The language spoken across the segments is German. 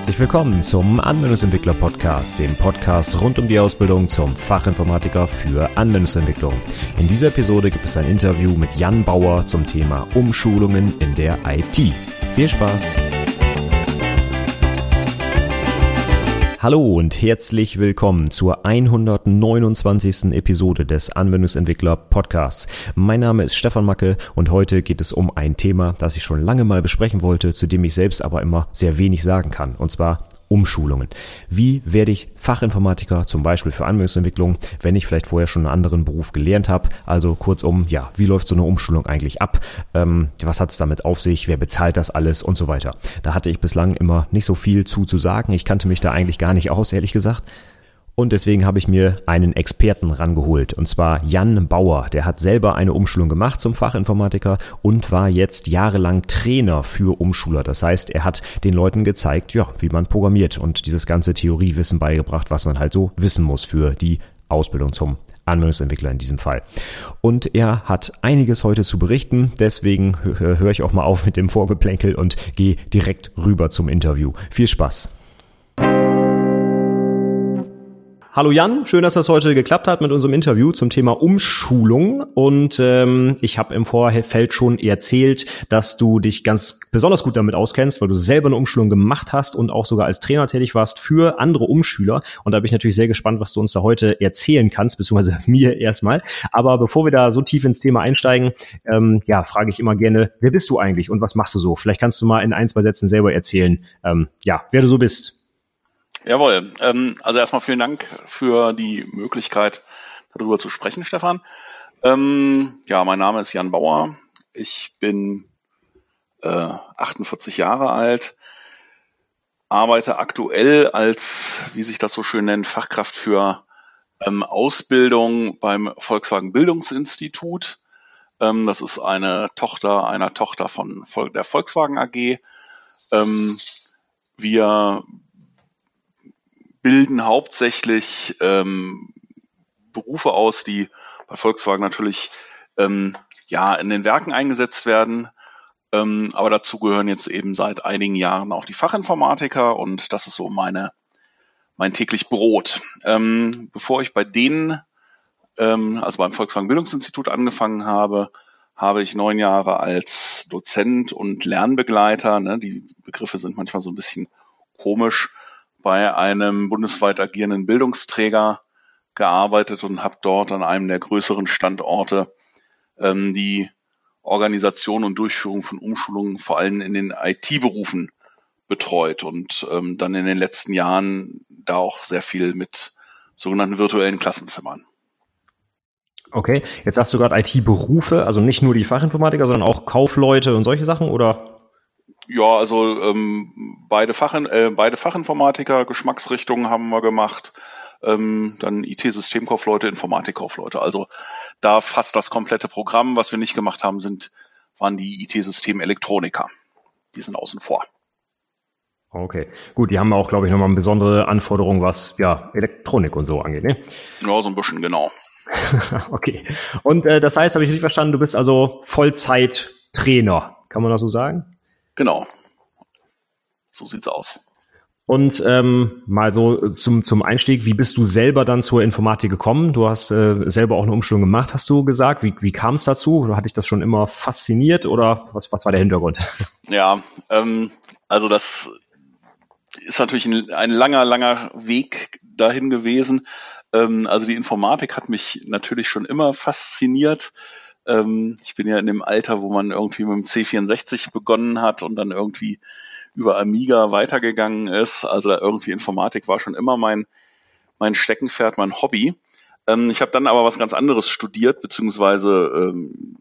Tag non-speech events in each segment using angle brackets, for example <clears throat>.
Herzlich willkommen zum Anwendungsentwickler Podcast, dem Podcast rund um die Ausbildung zum Fachinformatiker für Anwendungsentwicklung. In dieser Episode gibt es ein Interview mit Jan Bauer zum Thema Umschulungen in der IT. Viel Spaß! Hallo und herzlich willkommen zur 129. Episode des Anwendungsentwickler Podcasts. Mein Name ist Stefan Macke und heute geht es um ein Thema, das ich schon lange mal besprechen wollte, zu dem ich selbst aber immer sehr wenig sagen kann, und zwar Umschulungen. Wie werde ich Fachinformatiker, zum Beispiel für Anwendungsentwicklung, wenn ich vielleicht vorher schon einen anderen Beruf gelernt habe? Also kurzum, ja, wie läuft so eine Umschulung eigentlich ab? Ähm, was hat es damit auf sich? Wer bezahlt das alles und so weiter? Da hatte ich bislang immer nicht so viel zu zu sagen. Ich kannte mich da eigentlich gar nicht aus, ehrlich gesagt. Und deswegen habe ich mir einen Experten rangeholt, und zwar Jan Bauer. Der hat selber eine Umschulung gemacht zum Fachinformatiker und war jetzt jahrelang Trainer für Umschuler. Das heißt, er hat den Leuten gezeigt, ja, wie man programmiert und dieses ganze Theoriewissen beigebracht, was man halt so wissen muss für die Ausbildung zum Anwendungsentwickler in diesem Fall. Und er hat einiges heute zu berichten, deswegen höre ich auch mal auf mit dem Vorgeplänkel und gehe direkt rüber zum Interview. Viel Spaß! Hallo Jan, schön, dass das heute geklappt hat mit unserem Interview zum Thema Umschulung. Und ähm, ich habe im Vorfeld schon erzählt, dass du dich ganz besonders gut damit auskennst, weil du selber eine Umschulung gemacht hast und auch sogar als Trainer tätig warst für andere Umschüler. Und da bin ich natürlich sehr gespannt, was du uns da heute erzählen kannst, beziehungsweise <laughs> mir erstmal. Aber bevor wir da so tief ins Thema einsteigen, ähm, ja, frage ich immer gerne, wer bist du eigentlich und was machst du so? Vielleicht kannst du mal in ein, zwei Sätzen selber erzählen, ähm, ja, wer du so bist. Jawohl. Ähm, also erstmal vielen Dank für die Möglichkeit, darüber zu sprechen, Stefan. Ähm, ja, mein Name ist Jan Bauer. Ich bin äh, 48 Jahre alt, arbeite aktuell als, wie sich das so schön nennt, Fachkraft für ähm, Ausbildung beim Volkswagen Bildungsinstitut. Ähm, das ist eine Tochter einer Tochter von der Volkswagen AG. Ähm, wir bilden hauptsächlich ähm, Berufe aus, die bei Volkswagen natürlich ähm, ja in den Werken eingesetzt werden. Ähm, aber dazu gehören jetzt eben seit einigen Jahren auch die Fachinformatiker und das ist so meine mein täglich Brot. Ähm, bevor ich bei denen, ähm, also beim Volkswagen Bildungsinstitut angefangen habe, habe ich neun Jahre als Dozent und Lernbegleiter, ne, die Begriffe sind manchmal so ein bisschen komisch, bei einem bundesweit agierenden Bildungsträger gearbeitet und habe dort an einem der größeren Standorte ähm, die Organisation und Durchführung von Umschulungen vor allem in den IT-Berufen betreut und ähm, dann in den letzten Jahren da auch sehr viel mit sogenannten virtuellen Klassenzimmern. Okay, jetzt sagst du gerade IT-Berufe, also nicht nur die Fachinformatiker, sondern auch Kaufleute und solche Sachen, oder? Ja, also ähm, beide, Fachin, äh, beide Fachinformatiker, Geschmacksrichtungen haben wir gemacht. Ähm, dann IT-Systemkaufleute, Informatikkaufleute. Also da fast das komplette Programm. Was wir nicht gemacht haben, sind, waren die IT-System-Elektroniker. Die sind außen vor. Okay, gut, die haben auch, glaube ich, nochmal eine besondere Anforderung, was ja Elektronik und so angeht, ne? Ja, so ein bisschen, genau. <laughs> okay. Und äh, das heißt, habe ich richtig verstanden, du bist also Vollzeit-Trainer, kann man das so sagen? Genau. So sieht's aus. Und ähm, mal so zum, zum Einstieg, wie bist du selber dann zur Informatik gekommen? Du hast äh, selber auch eine Umschulung gemacht, hast du gesagt. Wie, wie kam es dazu? Hat dich das schon immer fasziniert oder was, was war der Hintergrund? <laughs> Ja, ähm, also das ist natürlich ein, ein langer, langer Weg dahin gewesen. Ähm, also die Informatik hat mich natürlich schon immer fasziniert. Ähm, ich bin ja in dem Alter, wo man irgendwie mit dem C64 begonnen hat und dann irgendwie über Amiga weitergegangen ist. Also irgendwie Informatik war schon immer mein, mein Steckenpferd, mein Hobby. Ähm, ich habe dann aber was ganz anderes studiert, beziehungsweise ähm,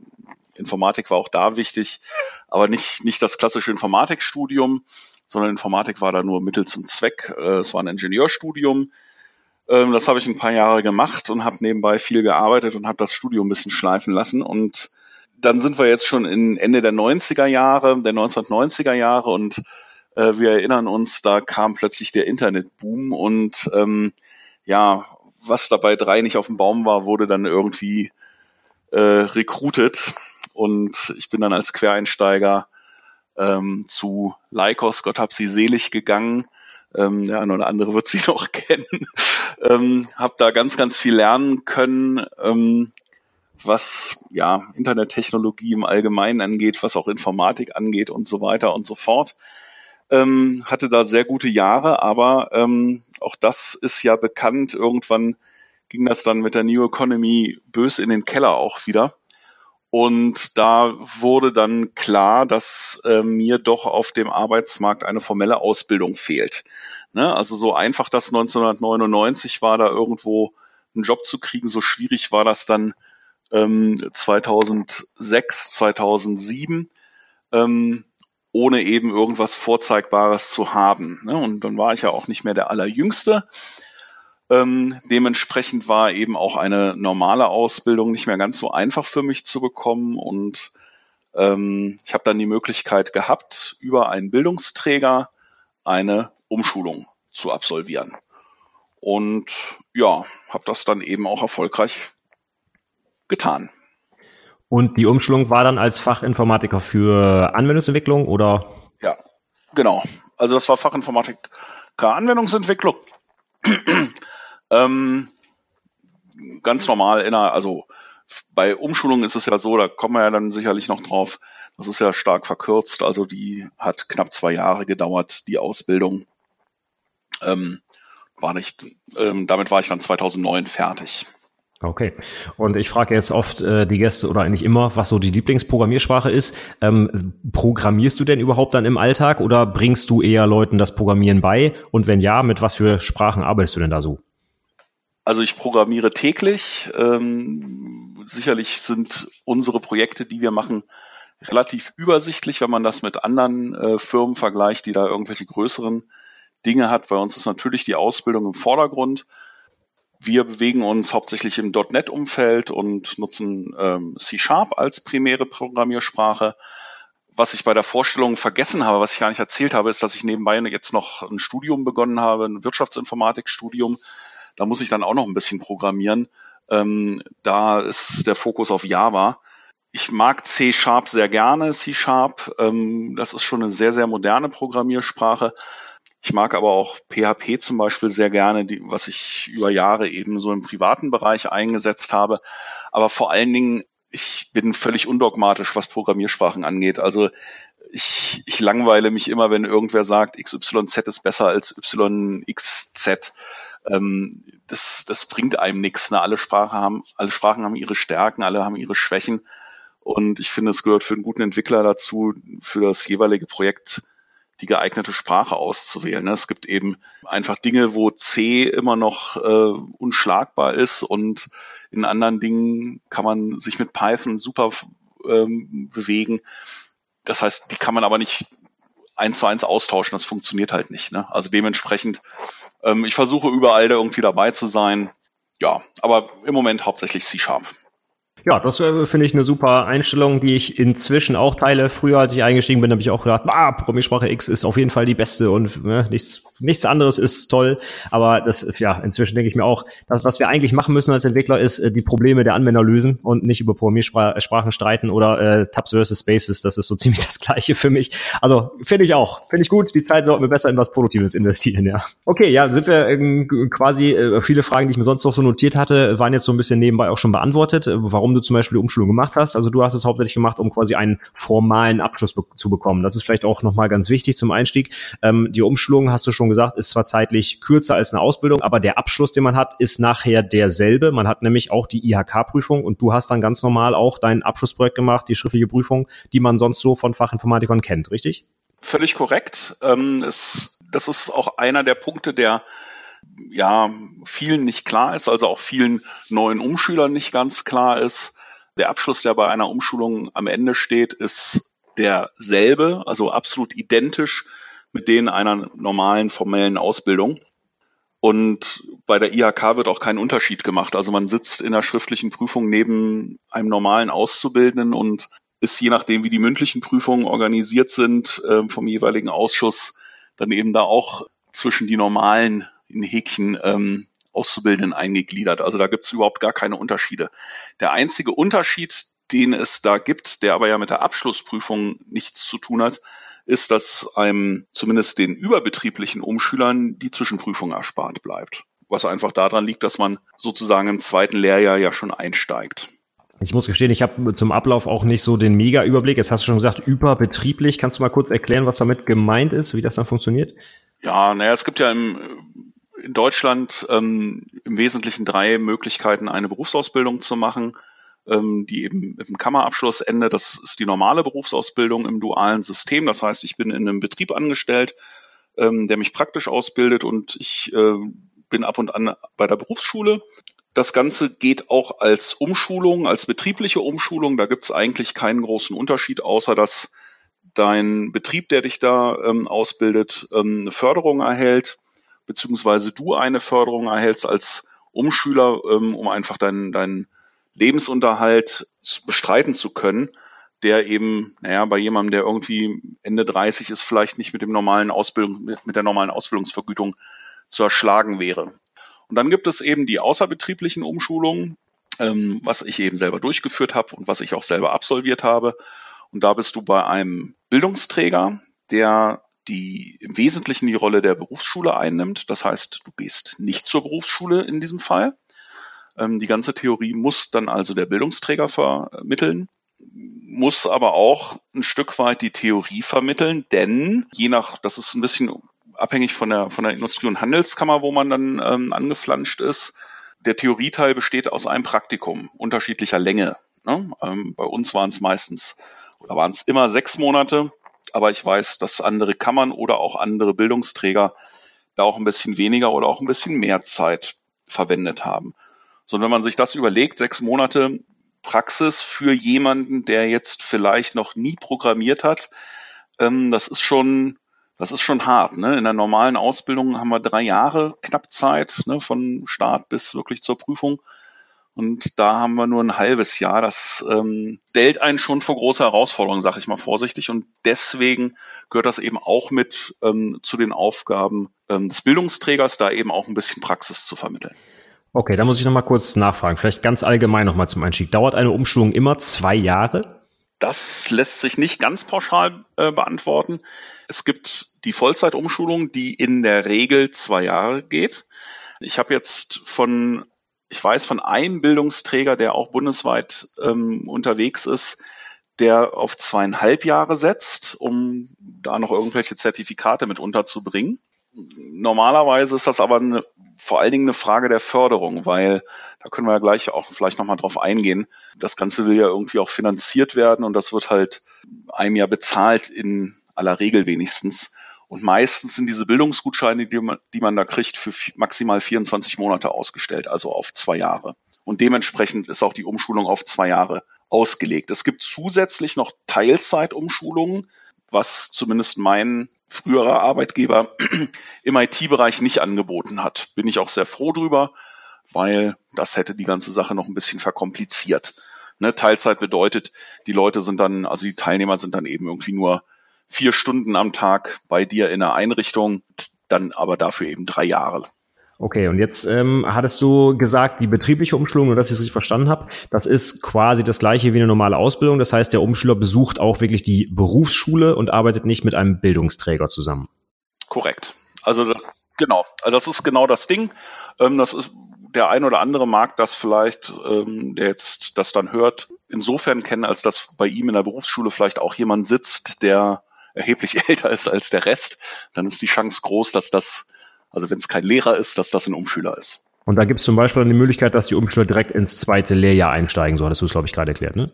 Informatik war auch da wichtig, aber nicht, nicht das klassische Informatikstudium, sondern Informatik war da nur Mittel zum Zweck. Äh, es war ein Ingenieurstudium ähm, das habe ich ein paar Jahre gemacht und habe nebenbei viel gearbeitet und habe das Studium ein bisschen schleifen lassen. Und dann sind wir jetzt schon in Ende der 90er Jahre, der 1990er Jahre. Und äh, wir erinnern uns, da kam plötzlich der Internetboom. Und ähm, ja, was dabei drei nicht auf dem Baum war, wurde dann irgendwie äh, recruited. Und ich bin dann als Quereinsteiger ähm, zu Lycos, Gott hab sie selig gegangen Ähm, der eine oder andere wird sie <laughs> noch kennen. ähm, habe da ganz, ganz viel lernen können, ähm, was ja Internettechnologie im Allgemeinen angeht, was auch Informatik angeht und so weiter und so fort. Ähm, hatte da sehr gute Jahre, aber ähm, auch das ist ja bekannt. Irgendwann ging das dann mit der New Economy bös in den Keller auch wieder. Und da wurde dann klar, dass äh, mir doch auf dem Arbeitsmarkt eine formelle Ausbildung fehlt. Ne? Also so einfach das 1999 war, da irgendwo einen Job zu kriegen, so schwierig war das dann ähm, 2006, 2007, ähm, ohne eben irgendwas Vorzeigbares zu haben. Ne? Und dann war ich ja auch nicht mehr der Allerjüngste. Ähm, dementsprechend war eben auch eine normale Ausbildung nicht mehr ganz so einfach für mich zu bekommen und ähm, ich habe dann die Möglichkeit gehabt, über einen Bildungsträger eine Umschulung zu absolvieren. Und ja, habe das dann eben auch erfolgreich getan. Und die Umschulung war dann als Fachinformatiker für Anwendungsentwicklung oder? Ja, genau. Also das war Fachinformatiker Anwendungsentwicklung. Ähm, ganz normal in einer, also bei Umschulung ist es ja so, da kommen wir ja dann sicherlich noch drauf, das ist ja stark verkürzt, also die hat knapp zwei Jahre gedauert, die Ausbildung. Ähm, war nicht, ähm, damit war ich dann 2009 fertig. Okay. Und ich frage jetzt oft äh, die Gäste oder eigentlich immer, was so die Lieblingsprogrammiersprache ist. Ähm, programmierst du denn überhaupt dann im Alltag oder bringst du eher Leuten das Programmieren bei? Und wenn ja, mit was für Sprachen arbeitest du denn da so? Also ich programmiere täglich. Ähm, sicherlich sind unsere Projekte, die wir machen, relativ übersichtlich, wenn man das mit anderen äh, Firmen vergleicht, die da irgendwelche größeren Dinge hat. Bei uns ist natürlich die Ausbildung im Vordergrund. Wir bewegen uns hauptsächlich im .NET-Umfeld und nutzen ähm, C-Sharp als primäre Programmiersprache. Was ich bei der Vorstellung vergessen habe, was ich gar nicht erzählt habe, ist, dass ich nebenbei jetzt noch ein Studium begonnen habe, ein Wirtschaftsinformatikstudium. Da muss ich dann auch noch ein bisschen programmieren. Ähm, da ist der Fokus auf Java. Ich mag C-Sharp sehr gerne, C-Sharp. Ähm, das ist schon eine sehr, sehr moderne Programmiersprache. Ich mag aber auch PHP zum Beispiel sehr gerne, die, was ich über Jahre eben so im privaten Bereich eingesetzt habe. Aber vor allen Dingen, ich bin völlig undogmatisch, was Programmiersprachen angeht. Also ich, ich langweile mich immer, wenn irgendwer sagt, XYZ ist besser als YXZ. Ähm, das, das bringt einem nichts. Ne? Alle, Sprachen haben, alle Sprachen haben ihre Stärken, alle haben ihre Schwächen. Und ich finde, es gehört für einen guten Entwickler dazu, für das jeweilige Projekt die geeignete Sprache auszuwählen. Ne? Es gibt eben einfach Dinge, wo C immer noch äh, unschlagbar ist und in anderen Dingen kann man sich mit Python super ähm, bewegen. Das heißt, die kann man aber nicht eins zu eins austauschen. Das funktioniert halt nicht. Ne? Also dementsprechend, ähm, ich versuche überall da irgendwie dabei zu sein. Ja, aber im Moment hauptsächlich C-Sharp. Ja, das äh, finde ich eine super Einstellung, die ich inzwischen auch teile. Früher, als ich eingestiegen bin, habe ich auch gedacht, ah, Programmiersprache X ist auf jeden Fall die beste und ne, nichts, nichts anderes ist toll. Aber das, ja, inzwischen denke ich mir auch, das, was wir eigentlich machen müssen als Entwickler, ist äh, die Probleme der Anwender lösen und nicht über Programmiersprachen streiten oder äh, Tabs versus Spaces. Das ist so <laughs> ziemlich das Gleiche für mich. Also finde ich auch, finde ich gut. Die Zeit sollten wir besser in was Produktives investieren, ja. Okay, ja, sind wir äh, quasi äh, viele Fragen, die ich mir sonst noch so notiert hatte, waren jetzt so ein bisschen nebenbei auch schon beantwortet. Warum warum du zum Beispiel die Umschulung gemacht hast. Also du hast es hauptsächlich gemacht, um quasi einen formalen Abschluss be zu bekommen. Das ist vielleicht auch nochmal ganz wichtig zum Einstieg. Ähm, die Umschulung, hast du schon gesagt, ist zwar zeitlich kürzer als eine Ausbildung, aber der Abschluss, den man hat, ist nachher derselbe. Man hat nämlich auch die IHK-Prüfung und du hast dann ganz normal auch dein Abschlussprojekt gemacht, die schriftliche Prüfung, die man sonst so von Fachinformatikern kennt, richtig? Völlig korrekt. Ähm, es, das ist auch einer der Punkte, der ja, vielen nicht klar ist, also auch vielen neuen Umschülern nicht ganz klar ist. Der Abschluss, der bei einer Umschulung am Ende steht, ist derselbe, also absolut identisch mit denen einer normalen formellen Ausbildung. Und bei der IHK wird auch kein Unterschied gemacht. Also man sitzt in der schriftlichen Prüfung neben einem normalen Auszubildenden und ist je nachdem, wie die mündlichen Prüfungen organisiert sind, äh, vom jeweiligen Ausschuss, dann eben da auch zwischen die normalen in Häkchen ähm, Auszubildenden eingegliedert. Also da gibt es überhaupt gar keine Unterschiede. Der einzige Unterschied, den es da gibt, der aber ja mit der Abschlussprüfung nichts zu tun hat, ist, dass einem zumindest den überbetrieblichen Umschülern die Zwischenprüfung erspart bleibt. Was einfach daran liegt, dass man sozusagen im zweiten Lehrjahr ja schon einsteigt. Ich muss gestehen, ich habe zum Ablauf auch nicht so den Mega-Überblick. Jetzt hast du schon gesagt, überbetrieblich. Kannst du mal kurz erklären, was damit gemeint ist, wie das dann funktioniert? Ja, naja, es gibt ja im, in Deutschland ähm, im Wesentlichen drei Möglichkeiten, eine Berufsausbildung zu machen, ähm, die eben mit dem Kammerabschluss endet. Das ist die normale Berufsausbildung im dualen System. Das heißt, ich bin in einem Betrieb angestellt, ähm, der mich praktisch ausbildet und ich äh, bin ab und an bei der Berufsschule das Ganze geht auch als Umschulung, als betriebliche Umschulung. Da gibt es eigentlich keinen großen Unterschied, außer dass dein Betrieb, der dich da ähm, ausbildet, ähm, eine Förderung erhält, beziehungsweise du eine Förderung erhältst als Umschüler, ähm, um einfach deinen, deinen Lebensunterhalt bestreiten zu können, der eben, naja, bei jemandem, der irgendwie Ende 30 ist, vielleicht nicht mit dem normalen Ausbildung, mit, der normalen Ausbildungsvergütung zu erschlagen wäre. Und dann gibt es eben die außerbetrieblichen Umschulungen, ähm, was ich eben selber durchgeführt habe und was ich auch selber absolviert habe. Und da bist du bei einem Bildungsträger, der die im Wesentlichen die Rolle der Berufsschule einnimmt. Das heißt, du gehst nicht zur Berufsschule in diesem Fall. Ähm, die ganze Theorie muss dann also der Bildungsträger vermitteln, muss aber auch ein Stück weit die Theorie vermitteln, denn je nach, das ist ein bisschen abhängig von der, von der Industrie- und Handelskammer, wo man dann ähm, angeflanscht ist. Der Theorieteil besteht aus einem Praktikum unterschiedlicher Länge. Ne? Ähm, bei uns waren es meistens oder waren es immer sechs Monate, aber ich weiß, dass andere Kammern oder auch andere Bildungsträger da auch ein bisschen weniger oder auch ein bisschen mehr Zeit verwendet haben. So, und wenn man sich das überlegt, sechs Monate Praxis für jemanden, der jetzt vielleicht noch nie programmiert hat, ähm, das ist schon das ist schon hart. Ne? In der normalen Ausbildung haben wir drei Jahre knapp Zeit, ne? von Start bis wirklich zur Prüfung. Und da haben wir nur ein halbes Jahr. Das ähm, stellt einen schon vor große Herausforderungen, sage ich mal vorsichtig. Und deswegen gehört das eben auch mit ähm, zu den Aufgaben ähm, des Bildungsträgers, da eben auch ein bisschen Praxis zu vermitteln. Okay, da muss ich nochmal kurz nachfragen. Vielleicht ganz allgemein nochmal zum Einstieg. Dauert eine Umschulung immer zwei Jahre? Das lässt sich nicht ganz pauschal äh, beantworten. Es gibt die Vollzeitumschulung, die in der Regel zwei Jahre geht. Ich habe jetzt von, ich weiß von einem Bildungsträger, der auch bundesweit ähm, unterwegs ist, der auf zweieinhalb Jahre setzt, um da noch irgendwelche Zertifikate mit unterzubringen. Normalerweise ist das aber eine, vor allen Dingen eine Frage der Förderung, weil da können wir ja gleich auch vielleicht nochmal drauf eingehen. Das Ganze will ja irgendwie auch finanziert werden und das wird halt einem ja bezahlt in aller Regel wenigstens. Und meistens sind diese Bildungsgutscheine, die man, die man da kriegt, für maximal 24 Monate ausgestellt, also auf zwei Jahre. Und dementsprechend ist auch die Umschulung auf zwei Jahre ausgelegt. Es gibt zusätzlich noch Teilzeitumschulungen, was zumindest mein früherer Arbeitgeber <clears throat> im IT-Bereich nicht angeboten hat. Bin ich auch sehr froh drüber, weil das hätte die ganze Sache noch ein bisschen verkompliziert. Ne, Teilzeit bedeutet, die Leute sind dann, also die Teilnehmer sind dann eben irgendwie nur vier Stunden am Tag bei dir in der Einrichtung, dann aber dafür eben drei Jahre. Okay, und jetzt ähm, hattest du gesagt, die betriebliche Umschulung, nur dass ich es richtig verstanden habe, das ist quasi das gleiche wie eine normale Ausbildung. Das heißt, der Umschüler besucht auch wirklich die Berufsschule und arbeitet nicht mit einem Bildungsträger zusammen. Korrekt. Also genau, also das ist genau das Ding. Ähm, das ist der ein oder andere mag das vielleicht, ähm, der jetzt das dann hört, insofern kennen, als dass bei ihm in der Berufsschule vielleicht auch jemand sitzt, der erheblich <laughs> älter ist als der Rest, dann ist die Chance groß, dass das, also wenn es kein Lehrer ist, dass das ein Umschüler ist. Und da gibt es zum Beispiel die Möglichkeit, dass die Umschüler direkt ins zweite Lehrjahr einsteigen. So hattest du es, glaube ich, gerade erklärt, ne?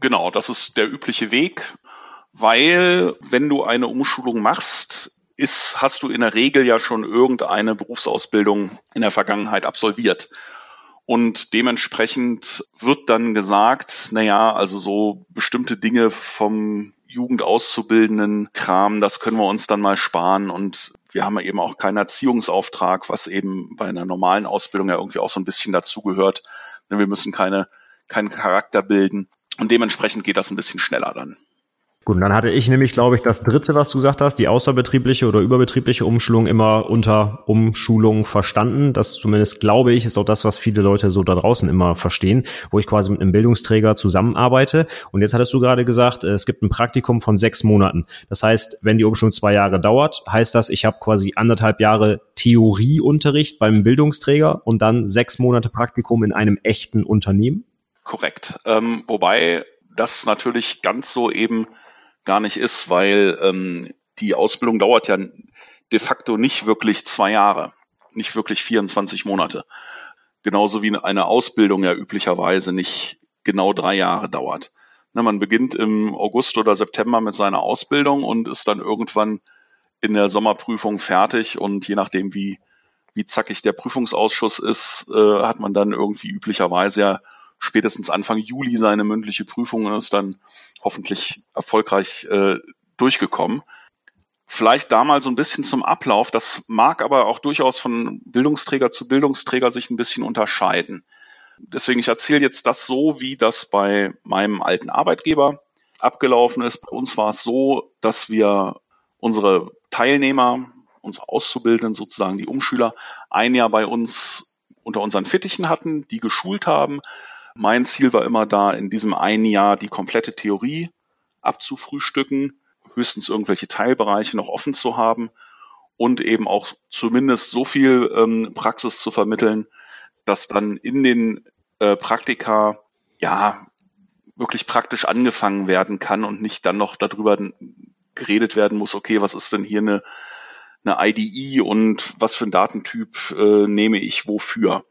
Genau, das ist der übliche Weg, weil wenn du eine Umschulung machst, ist, hast du in der Regel ja schon irgendeine Berufsausbildung in der Vergangenheit absolviert. Und dementsprechend wird dann gesagt, naja, also so bestimmte Dinge vom Jugendauszubildenden Kram, das können wir uns dann mal sparen und wir haben eben auch keinen Erziehungsauftrag, was eben bei einer normalen Ausbildung ja irgendwie auch so ein bisschen dazugehört. Wir müssen keine, keinen Charakter bilden und dementsprechend geht das ein bisschen schneller dann. Gut, und dann hatte ich nämlich, glaube ich, das dritte, was du gesagt hast, die außerbetriebliche oder überbetriebliche Umschulung immer unter Umschulung verstanden. Das zumindest, glaube ich, ist auch das, was viele Leute so da draußen immer verstehen, wo ich quasi mit einem Bildungsträger zusammenarbeite. Und jetzt hattest du gerade gesagt, es gibt ein Praktikum von sechs Monaten. Das heißt, wenn die Umschulung zwei Jahre dauert, heißt das, ich habe quasi anderthalb Jahre Theorieunterricht beim Bildungsträger und dann sechs Monate Praktikum in einem echten Unternehmen? Korrekt. Ähm, wobei das natürlich ganz so eben gar nicht ist, weil ähm, die Ausbildung dauert ja de facto nicht wirklich zwei Jahre, nicht wirklich 24 Monate. Genauso wie eine Ausbildung ja üblicherweise nicht genau drei Jahre dauert. Ne, man beginnt im August oder September mit seiner Ausbildung und ist dann irgendwann in der Sommerprüfung fertig und je nachdem, wie, wie zackig der Prüfungsausschuss ist, äh, hat man dann irgendwie üblicherweise ja spätestens Anfang Juli seine mündliche Prüfung und ist dann hoffentlich erfolgreich äh, durchgekommen. Vielleicht da mal so ein bisschen zum Ablauf. Das mag aber auch durchaus von Bildungsträger zu Bildungsträger sich ein bisschen unterscheiden. Deswegen, ich erzähle jetzt das so, wie das bei meinem alten Arbeitgeber abgelaufen ist. Bei uns war es so, dass wir unsere Teilnehmer, unsere Auszubildenden sozusagen, die Umschüler, ein Jahr bei uns unter unseren Fittichen hatten, die geschult haben, mein Ziel war immer da, in diesem einen Jahr die komplette Theorie abzufrühstücken, höchstens irgendwelche Teilbereiche noch offen zu haben und eben auch zumindest so viel ähm, Praxis zu vermitteln, dass dann in den äh, Praktika ja wirklich praktisch angefangen werden kann und nicht dann noch darüber geredet werden muss, okay, was ist denn hier eine, eine IDE und was für ein Datentyp äh, nehme ich wofür,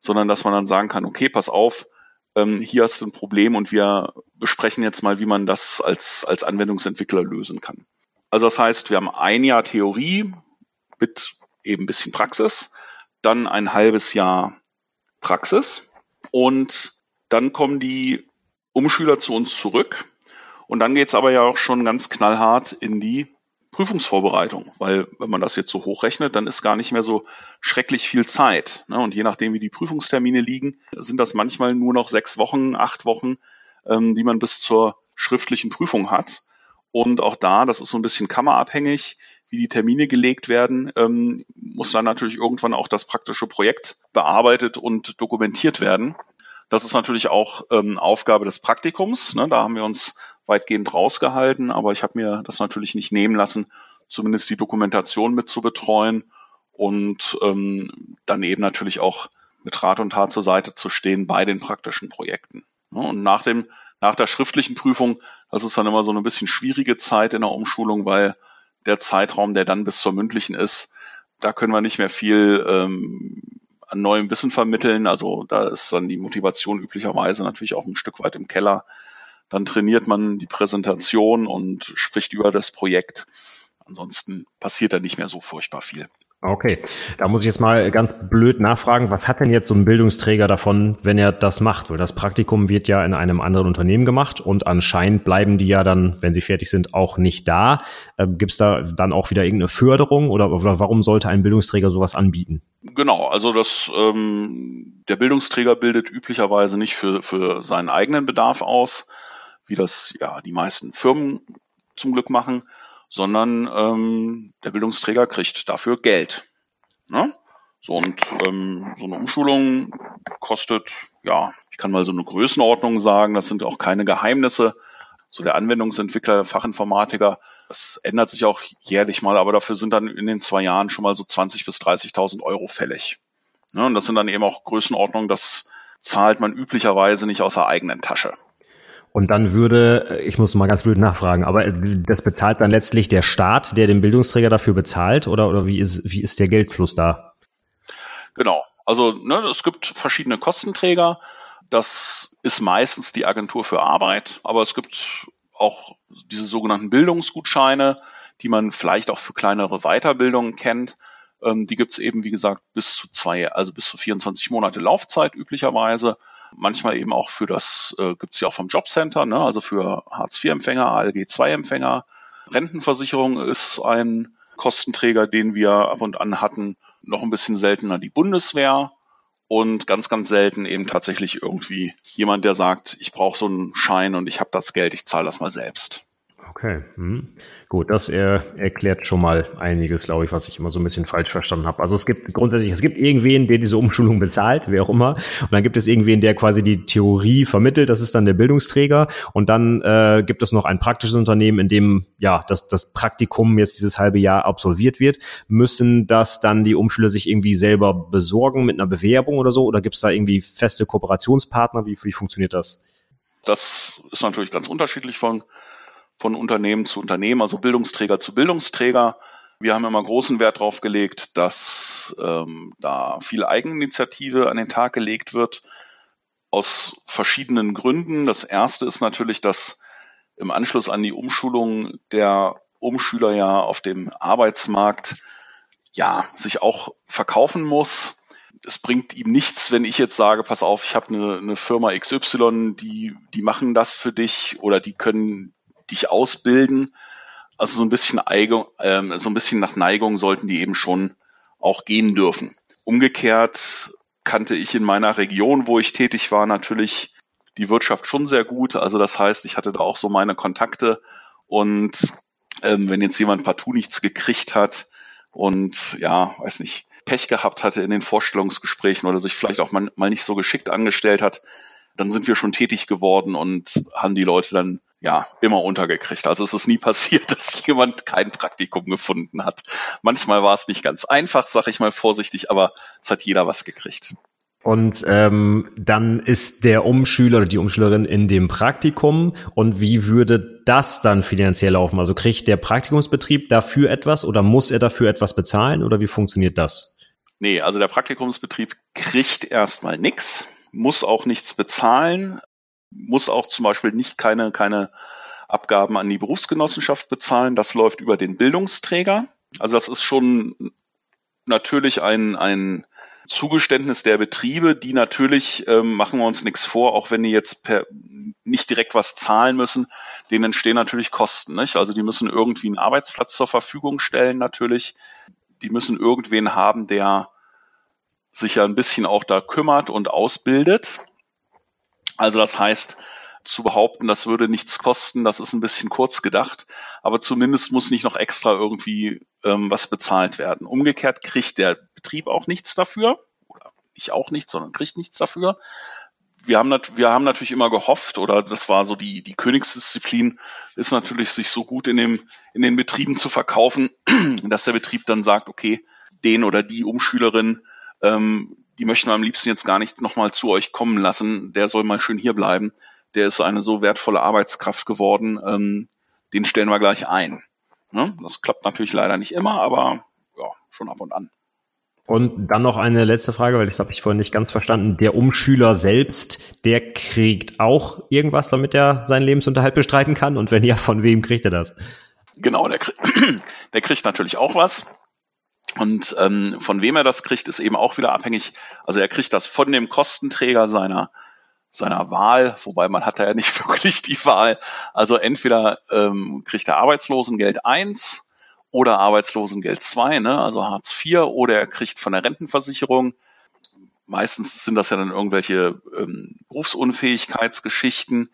sondern dass man dann sagen kann, okay, pass auf, ähm, hier hast du ein Problem und wir besprechen jetzt mal, wie man das als, als Anwendungsentwickler lösen kann. Also das heißt, wir haben ein Jahr Theorie mit eben ein bisschen Praxis, dann ein halbes Jahr Praxis und dann kommen die Umschüler zu uns zurück und dann geht's aber ja auch schon ganz knallhart in die Prüfungsvorbereitung, weil wenn man das jetzt so hochrechnet, dann ist gar nicht mehr so schrecklich viel Zeit. Ne? Und je nachdem, wie die Prüfungstermine liegen, sind das manchmal nur noch sechs Wochen, acht Wochen, ähm, die man bis zur schriftlichen Prüfung hat. Und auch da, das ist so ein bisschen kammerabhängig, wie die Termine gelegt werden, ähm, muss dann natürlich irgendwann auch das praktische Projekt bearbeitet und dokumentiert werden. Das ist natürlich auch ähm, Aufgabe des Praktikums. Ne? Da haben wir uns weitgehend rausgehalten, aber ich habe mir das natürlich nicht nehmen lassen, zumindest die Dokumentation mit zu betreuen und ähm, dann eben natürlich auch mit Rat und Tat zur Seite zu stehen bei den praktischen Projekten. Und nach dem, nach der schriftlichen Prüfung, das ist dann immer so eine bisschen schwierige Zeit in der Umschulung, weil der Zeitraum, der dann bis zur mündlichen ist, da können wir nicht mehr viel ähm, an neuem Wissen vermitteln. Also da ist dann die Motivation üblicherweise natürlich auch ein Stück weit im Keller. Dann trainiert man die Präsentation und spricht über das Projekt. Ansonsten passiert da nicht mehr so furchtbar viel. Okay, da muss ich jetzt mal ganz blöd nachfragen, was hat denn jetzt so ein Bildungsträger davon, wenn er das macht? Weil das Praktikum wird ja in einem anderen Unternehmen gemacht und anscheinend bleiben die ja dann, wenn sie fertig sind, auch nicht da. Ähm, Gibt es da dann auch wieder irgendeine Förderung oder, oder, warum sollte ein Bildungsträger sowas anbieten? Genau, also das ähm, der Bildungsträger bildet üblicherweise nicht für, für seinen eigenen Bedarf aus, wie das ja die meisten Firmen zum Glück machen, sondern ähm, der Bildungsträger kriegt dafür Geld. Ne? So und ähm, so eine Umschulung kostet, ja, ich kann mal so eine Größenordnung sagen, das sind auch keine Geheimnisse. So der Anwendungsentwickler, Fachinformatiker, das ändert sich auch jährlich mal, aber dafür sind dann in den zwei Jahren schon mal so 20.000 bis 30.000 Euro fällig. Ne? Und das sind dann eben auch Größenordnungen, das zahlt man üblicherweise nicht aus der eigenen Tasche. Und dann würde, ich muss mal ganz blöd nachfragen, aber das bezahlt dann letztlich der Staat, der den Bildungsträger dafür bezahlt, oder, oder wie ist, wie ist der Geldfluss da? Genau. Also ne, es gibt verschiedene Kostenträger. Das ist meistens die Agentur für Arbeit, aber es gibt auch diese sogenannten Bildungsgutscheine, die man vielleicht auch für kleinere Weiterbildungen kennt. Ähm, die gibt es eben, wie gesagt, bis zu zwei, also bis zu 24 Monate Laufzeit üblicherweise. Manchmal eben auch für das, äh, gibt es ja auch vom Jobcenter, ne? also für Hartz-IV-Empfänger, ALG-II-Empfänger. Rentenversicherung ist ein Kostenträger, den wir ab und an hatten. Noch ein bisschen seltener die Bundeswehr und ganz, ganz selten eben tatsächlich irgendwie jemand, der sagt, ich brauche so einen Schein und ich habe das Geld, ich zahle das mal selbst. Okay, hm. gut, das er, erklärt schon mal einiges, glaube ich, was ich immer so ein bisschen falsch verstanden habe. Also es gibt grundsätzlich, es gibt irgendwen, der diese Umschulung bezahlt, wer auch immer, und dann gibt es irgendwen, der quasi die Theorie vermittelt, das ist dann der Bildungsträger, und dann äh, gibt es noch ein praktisches Unternehmen, in dem ja das, das Praktikum jetzt dieses halbe Jahr absolviert wird. Müssen das dann die Umschüler sich irgendwie selber besorgen mit einer Bewerbung oder so, oder gibt es da irgendwie feste Kooperationspartner? Wie, wie funktioniert das? Das ist natürlich ganz unterschiedlich von von Unternehmen zu Unternehmen, also Bildungsträger zu Bildungsträger. Wir haben immer großen Wert darauf gelegt, dass ähm, da viel Eigeninitiative an den Tag gelegt wird, aus verschiedenen Gründen. Das erste ist natürlich, dass im Anschluss an die Umschulung der Umschüler ja auf dem Arbeitsmarkt ja sich auch verkaufen muss. Es bringt ihm nichts, wenn ich jetzt sage, pass auf, ich habe eine, eine Firma XY, die, die machen das für dich oder die können dich ausbilden. Also so ein bisschen Eigung, ähm, so ein bisschen nach Neigung sollten die eben schon auch gehen dürfen. Umgekehrt kannte ich in meiner Region, wo ich tätig war, natürlich die Wirtschaft schon sehr gut. Also das heißt, ich hatte da auch so meine Kontakte und ähm, wenn jetzt jemand partout nichts gekriegt hat und ja, weiß nicht, Pech gehabt hatte in den Vorstellungsgesprächen oder sich vielleicht auch mal, mal nicht so geschickt angestellt hat, dann sind wir schon tätig geworden und haben die Leute dann ja, immer untergekriegt. Also es ist nie <laughs> passiert, dass jemand kein Praktikum gefunden hat. Manchmal war es nicht ganz einfach, sag ich mal vorsichtig, aber es hat jeder was gekriegt. Und ähm, dann ist der Umschüler oder die Umschülerin in dem Praktikum. Und wie würde das dann finanziell laufen? Also kriegt der Praktikumsbetrieb dafür etwas oder muss er dafür etwas bezahlen oder wie funktioniert das? Nee, also der Praktikumsbetrieb kriegt erstmal nichts, muss auch nichts bezahlen muss auch zum Beispiel nicht keine, keine Abgaben an die Berufsgenossenschaft bezahlen. Das läuft über den Bildungsträger. Also das ist schon natürlich ein, ein Zugeständnis der Betriebe, die natürlich, ähm, machen wir uns nichts vor, auch wenn die jetzt per, nicht direkt was zahlen müssen, denen entstehen natürlich Kosten. Nicht? Also die müssen irgendwie einen Arbeitsplatz zur Verfügung stellen natürlich. Die müssen irgendwen haben, der sich ja ein bisschen auch da kümmert und ausbildet. Also das heißt, zu behaupten, das würde nichts kosten, das ist ein bisschen kurz gedacht, aber zumindest muss nicht noch extra irgendwie ähm, was bezahlt werden. Umgekehrt kriegt der Betrieb auch nichts dafür, oder nicht auch nichts, sondern kriegt nichts dafür. Wir haben, wir haben natürlich immer gehofft, oder das war so die, die Königsdisziplin, ist natürlich, sich so gut in, dem, in den Betrieben zu verkaufen, <clears throat> dass der Betrieb dann sagt, okay, den oder die Umschülerin ähm, die möchten wir am liebsten jetzt gar nicht nochmal zu euch kommen lassen. Der soll mal schön hier bleiben. Der ist eine so wertvolle Arbeitskraft geworden. Ähm, den stellen wir gleich ein. Ne? Das klappt natürlich leider nicht immer, aber ja, schon ab und an. Und dann noch eine letzte Frage, weil das habe ich vorhin nicht ganz verstanden. Der Umschüler selbst, der kriegt auch irgendwas, damit er seinen Lebensunterhalt bestreiten kann? Und wenn ja, von wem kriegt er das? Genau, der, krieg, <clears throat> der kriegt natürlich auch was. Und ähm, von wem er das kriegt, ist eben auch wieder abhängig. Also er kriegt das von dem Kostenträger seiner seiner Wahl, wobei man hat da ja nicht <laughs> wirklich die Wahl. Also entweder ähm, kriegt er Arbeitslosengeld 1 oder Arbeitslosengeld 2, ne? also Hartz IV, oder er kriegt von der Rentenversicherung. Meistens sind das ja dann irgendwelche ähm, Berufsunfähigkeitsgeschichten,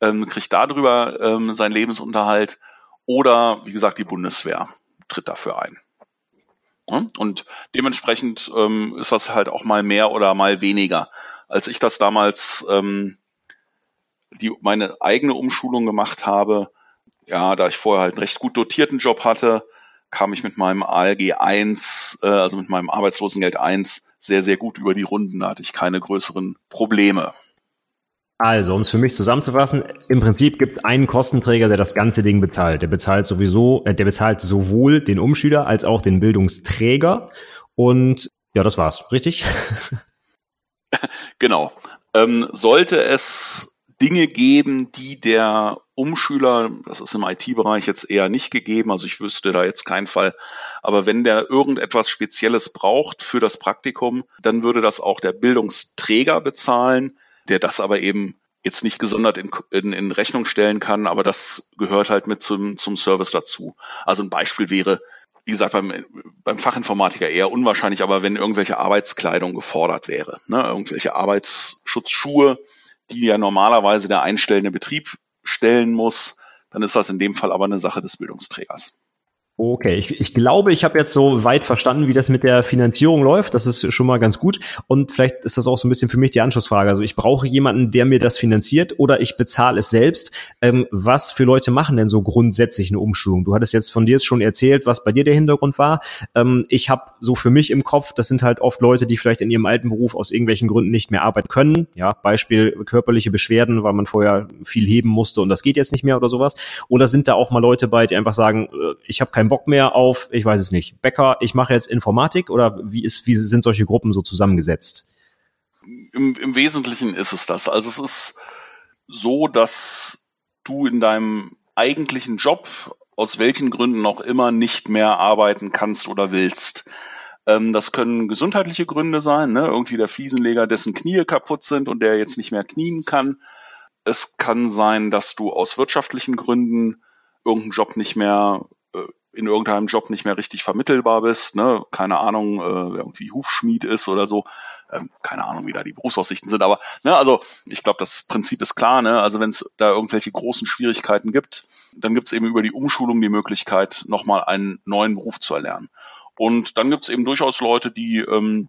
ähm, kriegt darüber ähm, seinen Lebensunterhalt oder wie gesagt die Bundeswehr tritt dafür ein. Ne? Und dementsprechend ähm, ist das halt auch mal mehr oder mal weniger. Als ich das damals ähm, die meine eigene Umschulung gemacht habe, ja, da ich vorher halt einen recht gut dotierten Job hatte, kam ich mit meinem ALG 1, äh, also mit meinem Arbeitslosengeld 1, sehr, sehr gut über die Runden. Da hatte ich keine größeren Probleme. Also, um es für mich zusammenzufassen, im Prinzip gibt es einen Kostenträger, der das ganze Ding bezahlt. Der bezahlt sowieso, äh, der bezahlt sowohl den Umschüler als auch den Bildungsträger. Und ja, das war's, richtig? <laughs> genau. Ähm, sollte es Dinge geben, die der Umschüler, das ist im IT-Bereich jetzt eher nicht gegeben, also ich wüsste da jetzt keinen Fall, aber wenn der irgendetwas Spezielles braucht für das Praktikum, dann würde das auch der Bildungsträger bezahlen der das aber eben jetzt nicht gesondert in, in, in Rechnung stellen kann, aber das gehört halt mit zum, zum Service dazu. Also ein Beispiel wäre, wie gesagt, beim, beim Fachinformatiker eher unwahrscheinlich, aber wenn irgendwelche Arbeitskleidung gefordert wäre, ne, irgendwelche Arbeitsschutzschuhe, die ja normalerweise der einstellende Betrieb stellen muss, dann ist das in dem Fall aber eine Sache des Bildungsträgers. Okay, ich, ich glaube, ich habe jetzt so weit verstanden, wie das mit der Finanzierung läuft. Das ist schon mal ganz gut. Und vielleicht ist das auch so ein bisschen für mich die Anschlussfrage. Also ich brauche jemanden, der mir das finanziert oder ich bezahle es selbst. Ähm, was für Leute machen denn so grundsätzlich eine Umschulung? Du hattest jetzt von dir schon erzählt, was bei dir der Hintergrund war. Ähm, ich habe so für mich im Kopf, das sind halt oft Leute, die vielleicht in ihrem alten Beruf aus irgendwelchen Gründen nicht mehr arbeiten können. Ja, Beispiel körperliche Beschwerden, weil man vorher viel heben musste und das geht jetzt nicht mehr oder sowas. Oder sind da auch mal Leute bei, die einfach sagen, äh, ich habe keinen keinen Bock mehr auf, ich weiß es nicht, Bäcker, ich mache jetzt Informatik oder wie ist, wie sind solche Gruppen so zusammengesetzt? Im, Im Wesentlichen ist es das. Also es ist so, dass du in deinem eigentlichen Job aus welchen Gründen auch immer nicht mehr arbeiten kannst oder willst. Ähm, das können gesundheitliche Gründe sein, ne? irgendwie der Fliesenleger, dessen Knie kaputt sind und der jetzt nicht mehr knien kann. Es kann sein, dass du aus wirtschaftlichen Gründen irgendeinen Job nicht mehr äh, in irgendeinem Job nicht mehr richtig vermittelbar bist, ne, keine Ahnung, äh, irgendwie Hufschmied ist oder so, ähm, keine Ahnung, wie da die Berufsaussichten sind, aber ne, also ich glaube, das Prinzip ist klar, ne, also wenn es da irgendwelche großen Schwierigkeiten gibt, dann gibt es eben über die Umschulung die Möglichkeit, nochmal einen neuen Beruf zu erlernen. Und dann gibt es eben durchaus Leute, die ähm,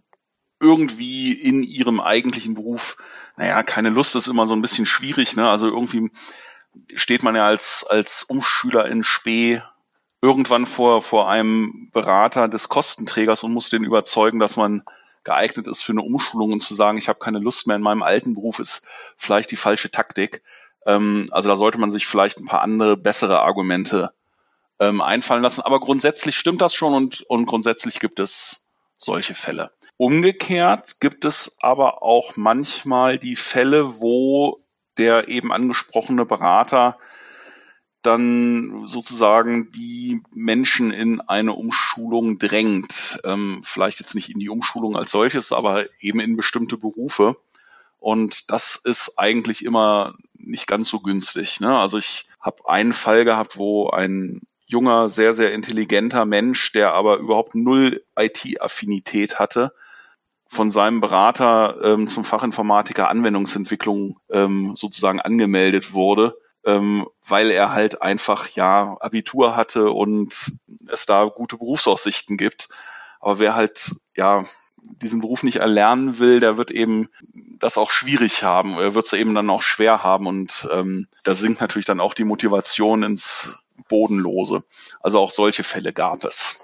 irgendwie in ihrem eigentlichen Beruf, naja, keine Lust ist immer so ein bisschen schwierig, ne? Also irgendwie steht man ja als, als Umschüler in Spee irgendwann vor, vor einem Berater des Kostenträgers und muss den überzeugen, dass man geeignet ist für eine Umschulung und zu sagen, ich habe keine Lust mehr in meinem alten Beruf, ist vielleicht die falsche Taktik. Ähm, also da sollte man sich vielleicht ein paar andere, bessere Argumente ähm, einfallen lassen. Aber grundsätzlich stimmt das schon und, und grundsätzlich gibt es solche Fälle. Umgekehrt gibt es aber auch manchmal die Fälle, wo der eben angesprochene Berater dann sozusagen die Menschen in eine Umschulung drängt. Ähm, vielleicht jetzt nicht in die Umschulung als solches, aber eben in bestimmte Berufe. Und das ist eigentlich immer nicht ganz so günstig. Ne? Also ich habe einen Fall gehabt, wo ein junger, sehr, sehr intelligenter Mensch, der aber überhaupt null IT-Affinität hatte, von seinem Berater ähm, zum Fachinformatiker Anwendungsentwicklung ähm, sozusagen angemeldet wurde ähm, weil er halt einfach ja Abitur hatte und es da gute Berufsaussichten gibt. Aber wer halt ja diesen Beruf nicht erlernen will, der wird eben das auch schwierig haben. Er wird es eben dann auch schwer haben und ähm, da sinkt natürlich dann auch die Motivation ins Bodenlose. Also auch solche Fälle gab es.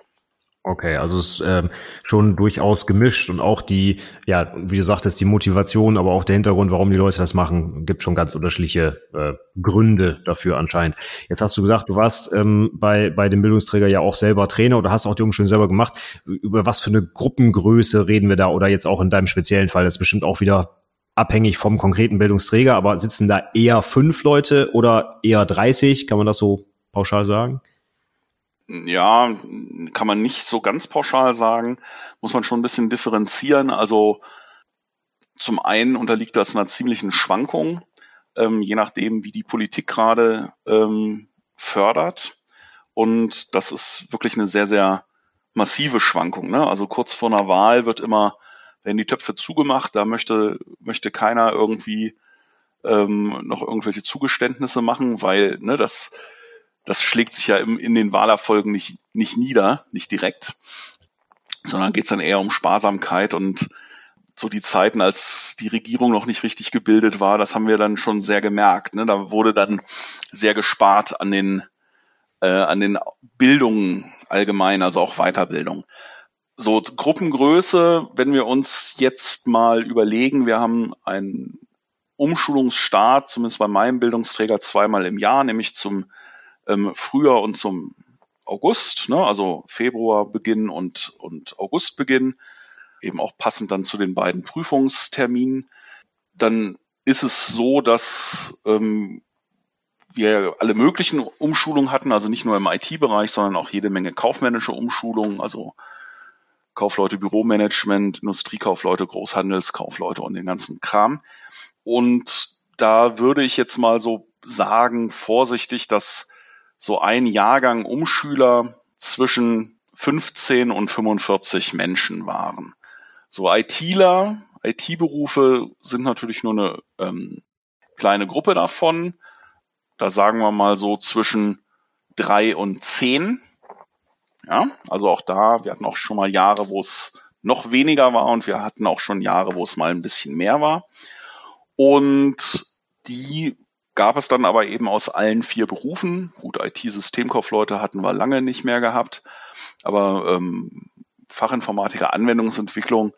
Okay, also es ist ähm, schon durchaus gemischt und auch die, ja, wie du sagtest, die Motivation, aber auch der Hintergrund, warum die Leute das machen, gibt schon ganz unterschiedliche äh, Gründe dafür anscheinend. Jetzt hast du gesagt, du warst ähm, bei, bei dem Bildungsträger ja auch selber Trainer oder hast auch die Umschulung selber gemacht. Über was für eine Gruppengröße reden wir da oder jetzt auch in deinem speziellen Fall? Das ist bestimmt auch wieder abhängig vom konkreten Bildungsträger, aber sitzen da eher fünf Leute oder eher 30? Kann man das so pauschal sagen? Ja, kann man nicht so ganz pauschal sagen, muss man schon ein bisschen differenzieren. Also zum einen unterliegt das einer ziemlichen Schwankung, ähm, je nachdem, wie die Politik gerade ähm, fördert. Und das ist wirklich eine sehr, sehr massive Schwankung. Ne? Also kurz vor einer Wahl wird immer, werden die Töpfe zugemacht, da möchte, möchte keiner irgendwie ähm, noch irgendwelche Zugeständnisse machen, weil ne, das das schlägt sich ja im, in den Wahlerfolgen nicht, nicht nieder, nicht direkt, sondern geht es dann eher um Sparsamkeit und so die Zeiten, als die Regierung noch nicht richtig gebildet war, das haben wir dann schon sehr gemerkt. Ne? Da wurde dann sehr gespart an den, äh, an den Bildungen allgemein, also auch Weiterbildung. So Gruppengröße, wenn wir uns jetzt mal überlegen, wir haben einen Umschulungsstart, zumindest bei meinem Bildungsträger zweimal im Jahr, nämlich zum ähm, Frühjahr und zum August, ne, also Februarbeginn und, und Augustbeginn, eben auch passend dann zu den beiden Prüfungsterminen, dann ist es so, dass ähm, wir alle möglichen Umschulungen hatten, also nicht nur im IT-Bereich, sondern auch jede Menge kaufmännische Umschulungen, also Kaufleute, Büromanagement, Industriekaufleute, Großhandelskaufleute und den ganzen Kram. Und da würde ich jetzt mal so sagen, vorsichtig, dass so ein Jahrgang Umschüler zwischen 15 und 45 Menschen waren. So ITler, IT-Berufe sind natürlich nur eine ähm, kleine Gruppe davon. da sagen wir mal so zwischen drei und zehn. Ja, also auch da, wir hatten auch schon mal Jahre, wo es noch weniger war und wir hatten auch schon Jahre, wo es mal ein bisschen mehr war. Und die gab es dann aber eben aus allen vier Berufen. Gut, IT-Systemkaufleute hatten wir lange nicht mehr gehabt, aber ähm, Fachinformatiker Anwendungsentwicklung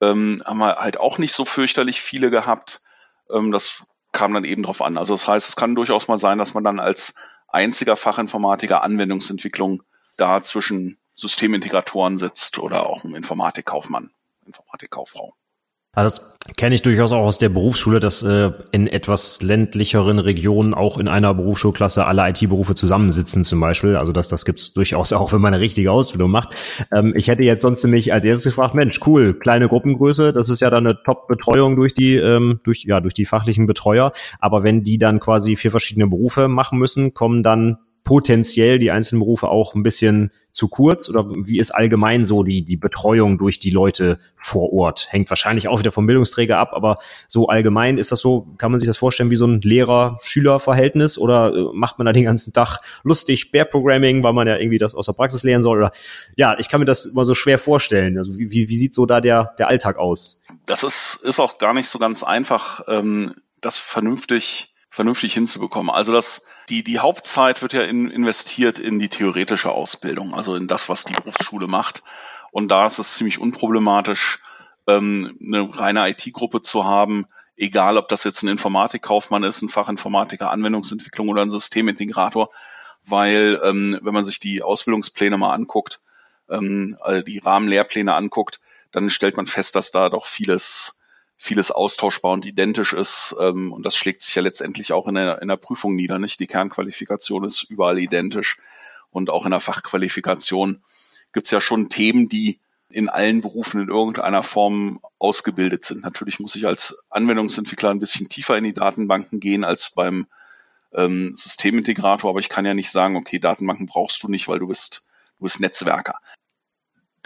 ähm, haben wir halt auch nicht so fürchterlich viele gehabt. Ähm, das kam dann eben drauf an. Also das heißt, es kann durchaus mal sein, dass man dann als einziger Fachinformatiker Anwendungsentwicklung da zwischen Systemintegratoren sitzt oder auch ein Informatikkaufmann, Informatikkauffrau. Also das kenne ich durchaus auch aus der Berufsschule, dass äh, in etwas ländlicheren Regionen auch in einer Berufsschulklasse alle IT-Berufe zusammensitzen zum Beispiel. Also das, das gibt's durchaus auch, wenn man eine richtige Ausbildung macht. Ähm, ich hätte jetzt sonst nämlich als erstes gefragt, Mensch, cool, kleine Gruppengröße, das ist ja dann eine Top-Betreuung durch die, ähm, durch, ja, durch die fachlichen Betreuer. Aber wenn die dann quasi vier verschiedene Berufe machen müssen, kommen dann potenziell die einzelnen Berufe auch ein bisschen zu kurz oder wie ist allgemein so die, die Betreuung durch die Leute vor Ort? Hängt wahrscheinlich auch wieder vom Bildungsträger ab, aber so allgemein ist das so, kann man sich das vorstellen wie so ein Lehrer-Schüler-Verhältnis oder äh, macht man da den ganzen Tag lustig Bear-Programming, weil man ja irgendwie das aus der Praxis lernen soll oder ja, ich kann mir das immer so schwer vorstellen. Also wie, wie, wie sieht so da der, der Alltag aus? Das ist, ist auch gar nicht so ganz einfach, ähm, das vernünftig, vernünftig hinzubekommen. Also das, die, die Hauptzeit wird ja in, investiert in die theoretische Ausbildung, also in das, was die Berufsschule macht. Und da ist es ziemlich unproblematisch, ähm, eine reine IT-Gruppe zu haben, egal ob das jetzt ein Informatikkaufmann ist, ein Fachinformatiker, Anwendungsentwicklung oder ein Systemintegrator, weil ähm, wenn man sich die Ausbildungspläne mal anguckt, ähm, also die Rahmenlehrpläne anguckt, dann stellt man fest, dass da doch vieles vieles austauschbar und identisch ist. Ähm, und das schlägt sich ja letztendlich auch in der, in der Prüfung nieder. Nicht? Die Kernqualifikation ist überall identisch. Und auch in der Fachqualifikation gibt es ja schon Themen, die in allen Berufen in irgendeiner Form ausgebildet sind. Natürlich muss ich als Anwendungsentwickler ein bisschen tiefer in die Datenbanken gehen als beim ähm, Systemintegrator, aber ich kann ja nicht sagen, okay, Datenbanken brauchst du nicht, weil du bist, du bist Netzwerker.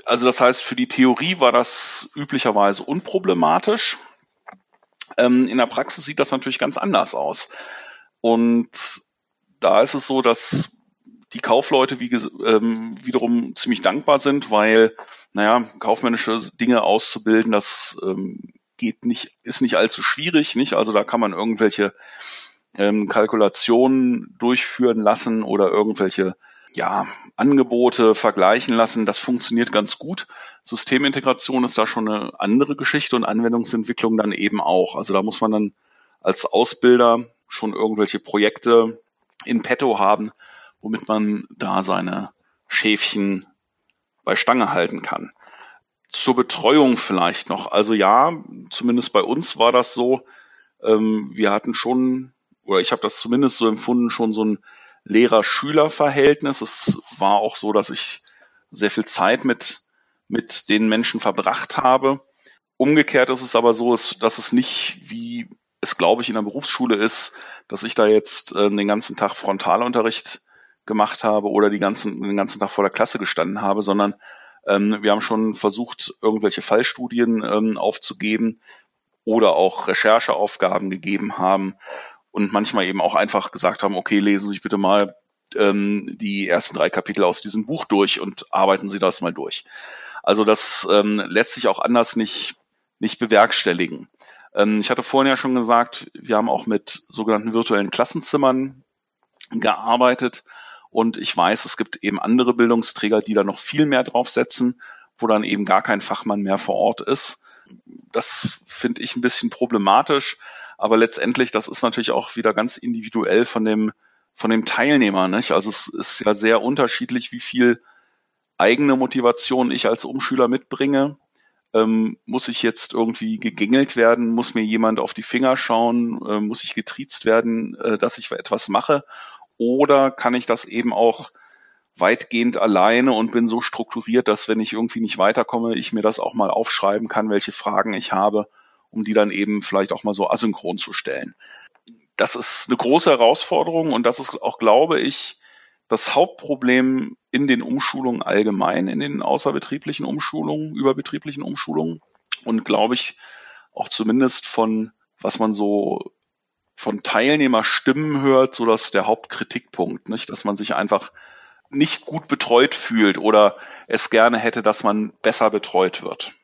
Also das heißt, für die Theorie war das üblicherweise unproblematisch. Ähm, in der Praxis sieht das natürlich ganz anders aus. Und da ist es so, dass die Kaufleute wie, ähm, wiederum ziemlich dankbar sind, weil, naja, kaufmännische Dinge auszubilden, das ähm, geht nicht, ist nicht allzu schwierig, nicht? Also da kann man irgendwelche ähm, Kalkulationen durchführen lassen oder irgendwelche ja, Angebote vergleichen lassen. Das funktioniert ganz gut. Systemintegration ist da schon eine andere Geschichte und Anwendungsentwicklung dann eben auch. Also da muss man dann als Ausbilder schon irgendwelche Projekte in petto haben, womit man da seine Schäfchen bei Stange halten kann. Zur Betreuung vielleicht noch. Also ja, zumindest bei uns war das so. Ähm, wir hatten schon, oder ich habe das zumindest so empfunden, schon so ein Lehrer-Schüler-Verhältnis. Es war auch so, dass ich sehr viel Zeit mit, mit den Menschen verbracht habe. Umgekehrt ist es aber so, dass es nicht wie es, glaube ich, in der Berufsschule ist, dass ich da jetzt äh, den ganzen Tag Frontalunterricht gemacht habe oder die ganzen, den ganzen Tag vor der Klasse gestanden habe, sondern ähm, wir haben schon versucht, irgendwelche Fallstudien ähm, aufzugeben oder auch Rechercheaufgaben gegeben haben und manchmal eben auch einfach gesagt haben, okay, lesen Sie sich bitte mal ähm, die ersten drei Kapitel aus diesem Buch durch und arbeiten Sie das mal durch. Also das ähm, lässt sich auch anders nicht, nicht bewerkstelligen. Ähm, ich hatte vorhin ja schon gesagt, wir haben auch mit sogenannten virtuellen Klassenzimmern gearbeitet und ich weiß, es gibt eben andere Bildungsträger, die da noch viel mehr draufsetzen, wo dann eben gar kein Fachmann mehr vor Ort ist. Das finde ich ein bisschen problematisch, aber letztendlich, das ist natürlich auch wieder ganz individuell von dem, von dem Teilnehmer. Nicht? Also es ist ja sehr unterschiedlich, wie viel eigene Motivation ich als Umschüler mitbringe. Ähm, muss ich jetzt irgendwie gegängelt werden? Muss mir jemand auf die Finger schauen? Äh, muss ich getriezt werden, äh, dass ich etwas mache? Oder kann ich das eben auch weitgehend alleine und bin so strukturiert, dass wenn ich irgendwie nicht weiterkomme, ich mir das auch mal aufschreiben kann, welche Fragen ich habe um die dann eben vielleicht auch mal so asynchron zu stellen. Das ist eine große Herausforderung und das ist auch, glaube ich, das Hauptproblem in den Umschulungen allgemein, in den außerbetrieblichen Umschulungen, überbetrieblichen Umschulungen und glaube ich auch zumindest von, was man so von Teilnehmerstimmen hört, so dass der Hauptkritikpunkt, nicht, dass man sich einfach nicht gut betreut fühlt oder es gerne hätte, dass man besser betreut wird.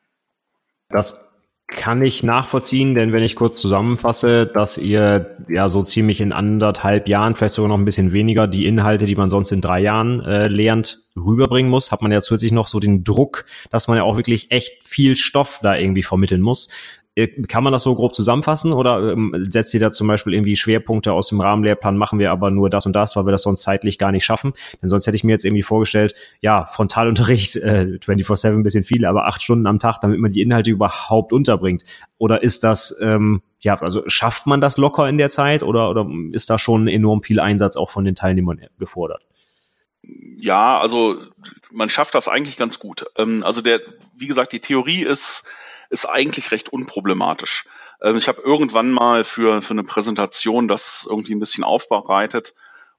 Das kann ich nachvollziehen, denn wenn ich kurz zusammenfasse, dass ihr ja so ziemlich in anderthalb Jahren, vielleicht sogar noch ein bisschen weniger, die Inhalte, die man sonst in drei Jahren äh, lernt, rüberbringen muss, hat man ja zusätzlich noch so den Druck, dass man ja auch wirklich echt viel Stoff da irgendwie vermitteln muss. Äh, kann man das so grob zusammenfassen oder ähm, setzt ihr da zum Beispiel irgendwie Schwerpunkte aus dem Rahmenlehrplan, machen wir aber nur das und das, weil wir das sonst zeitlich gar nicht schaffen? Denn sonst hätte ich mir jetzt irgendwie vorgestellt, ja, Frontalunterricht, äh, 24-7 ein bisschen viel, aber acht Stunden am Tag, damit man die Inhalte überhaupt unterbringt. Oder ist das, ähm, ja, also schafft man das locker in der Zeit oder, oder ist da schon enorm viel Einsatz auch von den Teilnehmern gefordert? Ja, also man schafft das eigentlich ganz gut. Ähm, also der, wie gesagt, die Theorie ist ist eigentlich recht unproblematisch. Ähm, ich habe irgendwann mal für, für eine Präsentation das irgendwie ein bisschen aufbereitet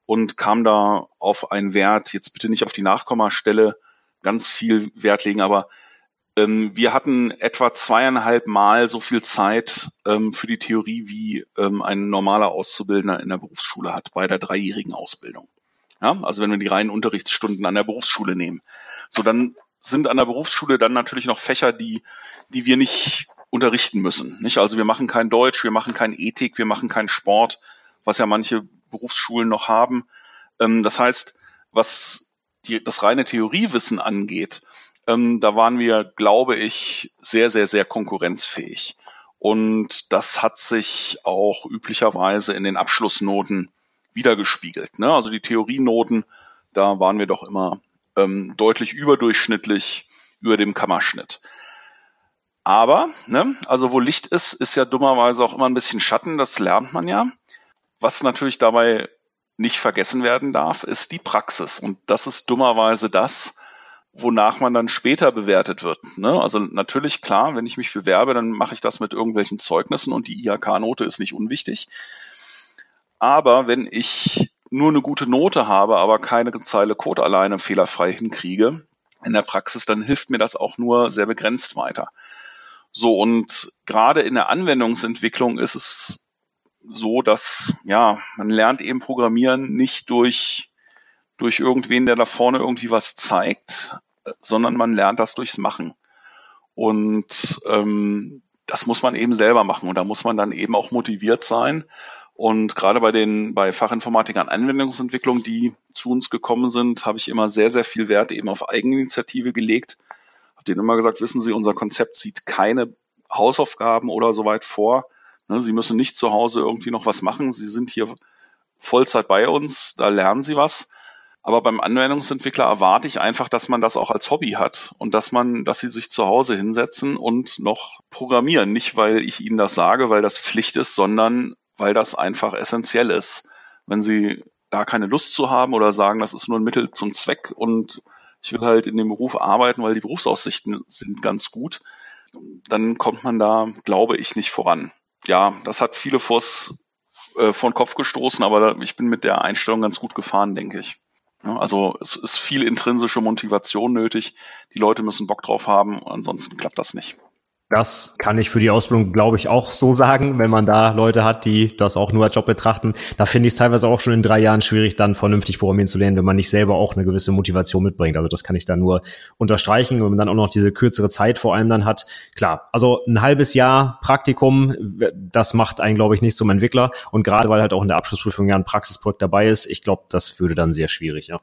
und kam da auf einen Wert, jetzt bitte nicht auf die Nachkommastelle ganz viel Wert legen, aber ähm, wir hatten etwa zweieinhalb Mal so viel Zeit ähm, für die Theorie, wie ähm, ein normaler Auszubildender in der Berufsschule hat, bei der dreijährigen Ausbildung. Ja, also wenn wir die reinen Unterrichtsstunden an der Berufsschule nehmen. So, dann sind an der Berufsschule dann natürlich noch Fächer, die, die wir nicht unterrichten müssen. Nicht? Also wir machen kein Deutsch, wir machen kein Ethik, wir machen keinen Sport, was ja manche Berufsschulen noch haben. Ähm, das heißt, was die, das reine Theoriewissen angeht, ähm, da waren wir, glaube ich, sehr, sehr, sehr konkurrenzfähig. Und das hat sich auch üblicherweise in den Abschlussnoten wiedergespiegelt. Ne? Also die Theorienoten, da waren wir doch immer ähm, deutlich überdurchschnittlich über dem Kammerschnitt. Aber, ne, also wo Licht ist, ist ja dummerweise auch immer ein bisschen Schatten, das lernt man ja. Was natürlich dabei nicht vergessen werden darf, ist die Praxis. Und das ist dummerweise das, wonach man dann später bewertet wird. Ne? Also natürlich, klar, wenn ich mich bewerbe, dann mache ich das mit irgendwelchen Zeugnissen und die IHK-Note ist nicht unwichtig. Aber wenn ich nur eine gute Note habe, aber keine Zeile Code alleine fehlerfrei hinkriege in der Praxis, dann hilft mir das auch nur sehr begrenzt weiter. So, und gerade in der Anwendungsentwicklung ist es so, dass, ja, man lernt eben Programmieren nicht durch, durch irgendwen, der da vorne irgendwie was zeigt, sondern man lernt das durchs Machen. Und ähm, das muss man eben selber machen und da muss man dann eben auch motiviert sein. Und gerade bei den bei Fachinformatikern Anwendungsentwicklung, die zu uns gekommen sind, habe ich immer sehr, sehr viel Wert eben auf Eigeninitiative gelegt. Habe denen immer gesagt, wissen Sie, unser Konzept sieht keine Hausaufgaben oder so weit vor. Ne, Sie müssen nicht zu Hause irgendwie noch was machen. Sie sind hier Vollzeit bei uns, da lernen Sie was. Aber beim Anwendungsentwickler erwarte ich einfach, dass man das auch als Hobby hat und dass man, dass sie sich zu Hause hinsetzen und noch programmieren. Nicht, weil ich ihnen das sage, weil das Pflicht ist, sondern weil das einfach essentiell ist. Wenn Sie da keine Lust zu haben oder sagen, das ist nur ein Mittel zum Zweck und ich will halt in dem Beruf arbeiten, weil die Berufsaussichten sind ganz gut, dann kommt man da, glaube ich, nicht voran. Ja, das hat viele vors, äh, vor den Kopf gestoßen, aber ich bin mit der Einstellung ganz gut gefahren, denke ich. Also es ist viel intrinsische Motivation nötig. Die Leute müssen Bock drauf haben, ansonsten klappt das nicht. Das kann ich für die Ausbildung, glaube ich, auch so sagen, wenn man da Leute hat, die das auch nur als Job betrachten. Da finde ich es teilweise auch schon in drei Jahren schwierig, dann vernünftig programmieren zu lernen, wenn man nicht selber auch eine gewisse Motivation mitbringt. Also das kann ich da nur unterstreichen. Und wenn man dann auch noch diese kürzere Zeit vor allem dann hat, klar, also ein halbes Jahr Praktikum, das macht einen, glaube ich, nicht zum Entwickler. Und gerade weil halt auch in der Abschlussprüfung ja ein Praxisprojekt dabei ist, ich glaube, das würde dann sehr schwierig, ja.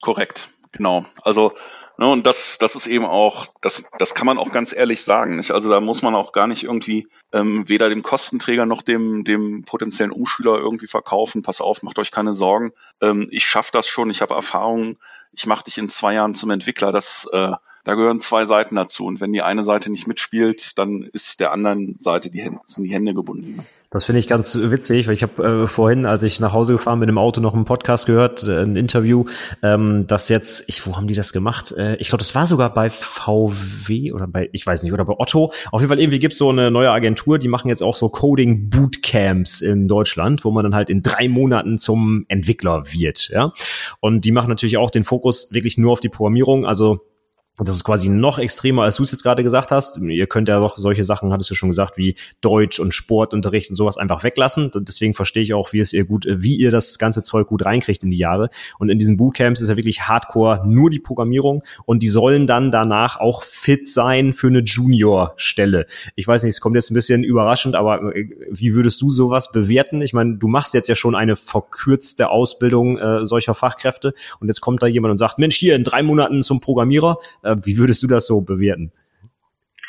Korrekt, genau. Also Ne, und das, das ist eben auch, das, das kann man auch ganz ehrlich sagen. Nicht? Also da muss man auch gar nicht irgendwie ähm, weder dem Kostenträger noch dem, dem potenziellen Umschüler irgendwie verkaufen. Pass auf, macht euch keine Sorgen. Ähm, ich schaffe das schon, ich habe Erfahrung, ich mache dich in zwei Jahren zum Entwickler. Das, äh, da gehören zwei Seiten dazu. Und wenn die eine Seite nicht mitspielt, dann ist der anderen Seite die Hände, sind die Hände gebunden. Das finde ich ganz witzig, weil ich habe äh, vorhin, als ich nach Hause gefahren bin, im Auto noch einen Podcast gehört, äh, ein Interview, ähm, das jetzt, ich, wo haben die das gemacht? Äh, ich glaube, das war sogar bei VW oder bei, ich weiß nicht, oder bei Otto. Auf jeden Fall irgendwie gibt's so eine neue Agentur, die machen jetzt auch so Coding Bootcamps in Deutschland, wo man dann halt in drei Monaten zum Entwickler wird, ja. Und die machen natürlich auch den Fokus wirklich nur auf die Programmierung, also das ist quasi noch extremer, als du es jetzt gerade gesagt hast. Ihr könnt ja doch solche Sachen, hattest du schon gesagt, wie Deutsch und Sportunterricht und sowas einfach weglassen. Deswegen verstehe ich auch, wie es ihr gut, wie ihr das ganze Zeug gut reinkriegt in die Jahre. Und in diesen Bootcamps ist ja wirklich Hardcore nur die Programmierung und die sollen dann danach auch fit sein für eine Junior-Stelle. Ich weiß nicht, es kommt jetzt ein bisschen überraschend, aber äh, wie würdest du sowas bewerten? Ich meine, du machst jetzt ja schon eine verkürzte Ausbildung äh, solcher Fachkräfte und jetzt kommt da jemand und sagt, Mensch, hier in drei Monaten zum Programmierer äh, wie würdest du das so bewerten?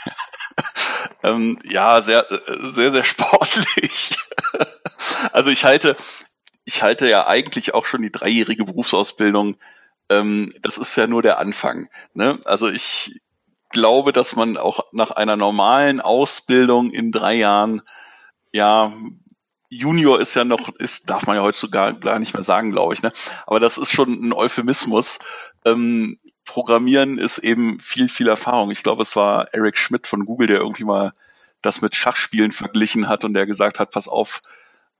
<laughs> ähm, ja, sehr, sehr, sehr sportlich. <laughs> also ich halte, ich halte ja eigentlich auch schon die dreijährige Berufsausbildung. Ähm, das ist ja nur der Anfang. Ne? Also ich glaube, dass man auch nach einer normalen Ausbildung in drei Jahren, ja, Junior ist ja noch, ist, darf man ja heutzutage gar nicht mehr sagen, glaube ich, ne? Aber das ist schon ein Euphemismus. Ähm, Programmieren ist eben viel, viel Erfahrung. Ich glaube, es war Eric Schmidt von Google, der irgendwie mal das mit Schachspielen verglichen hat und der gesagt hat, pass auf,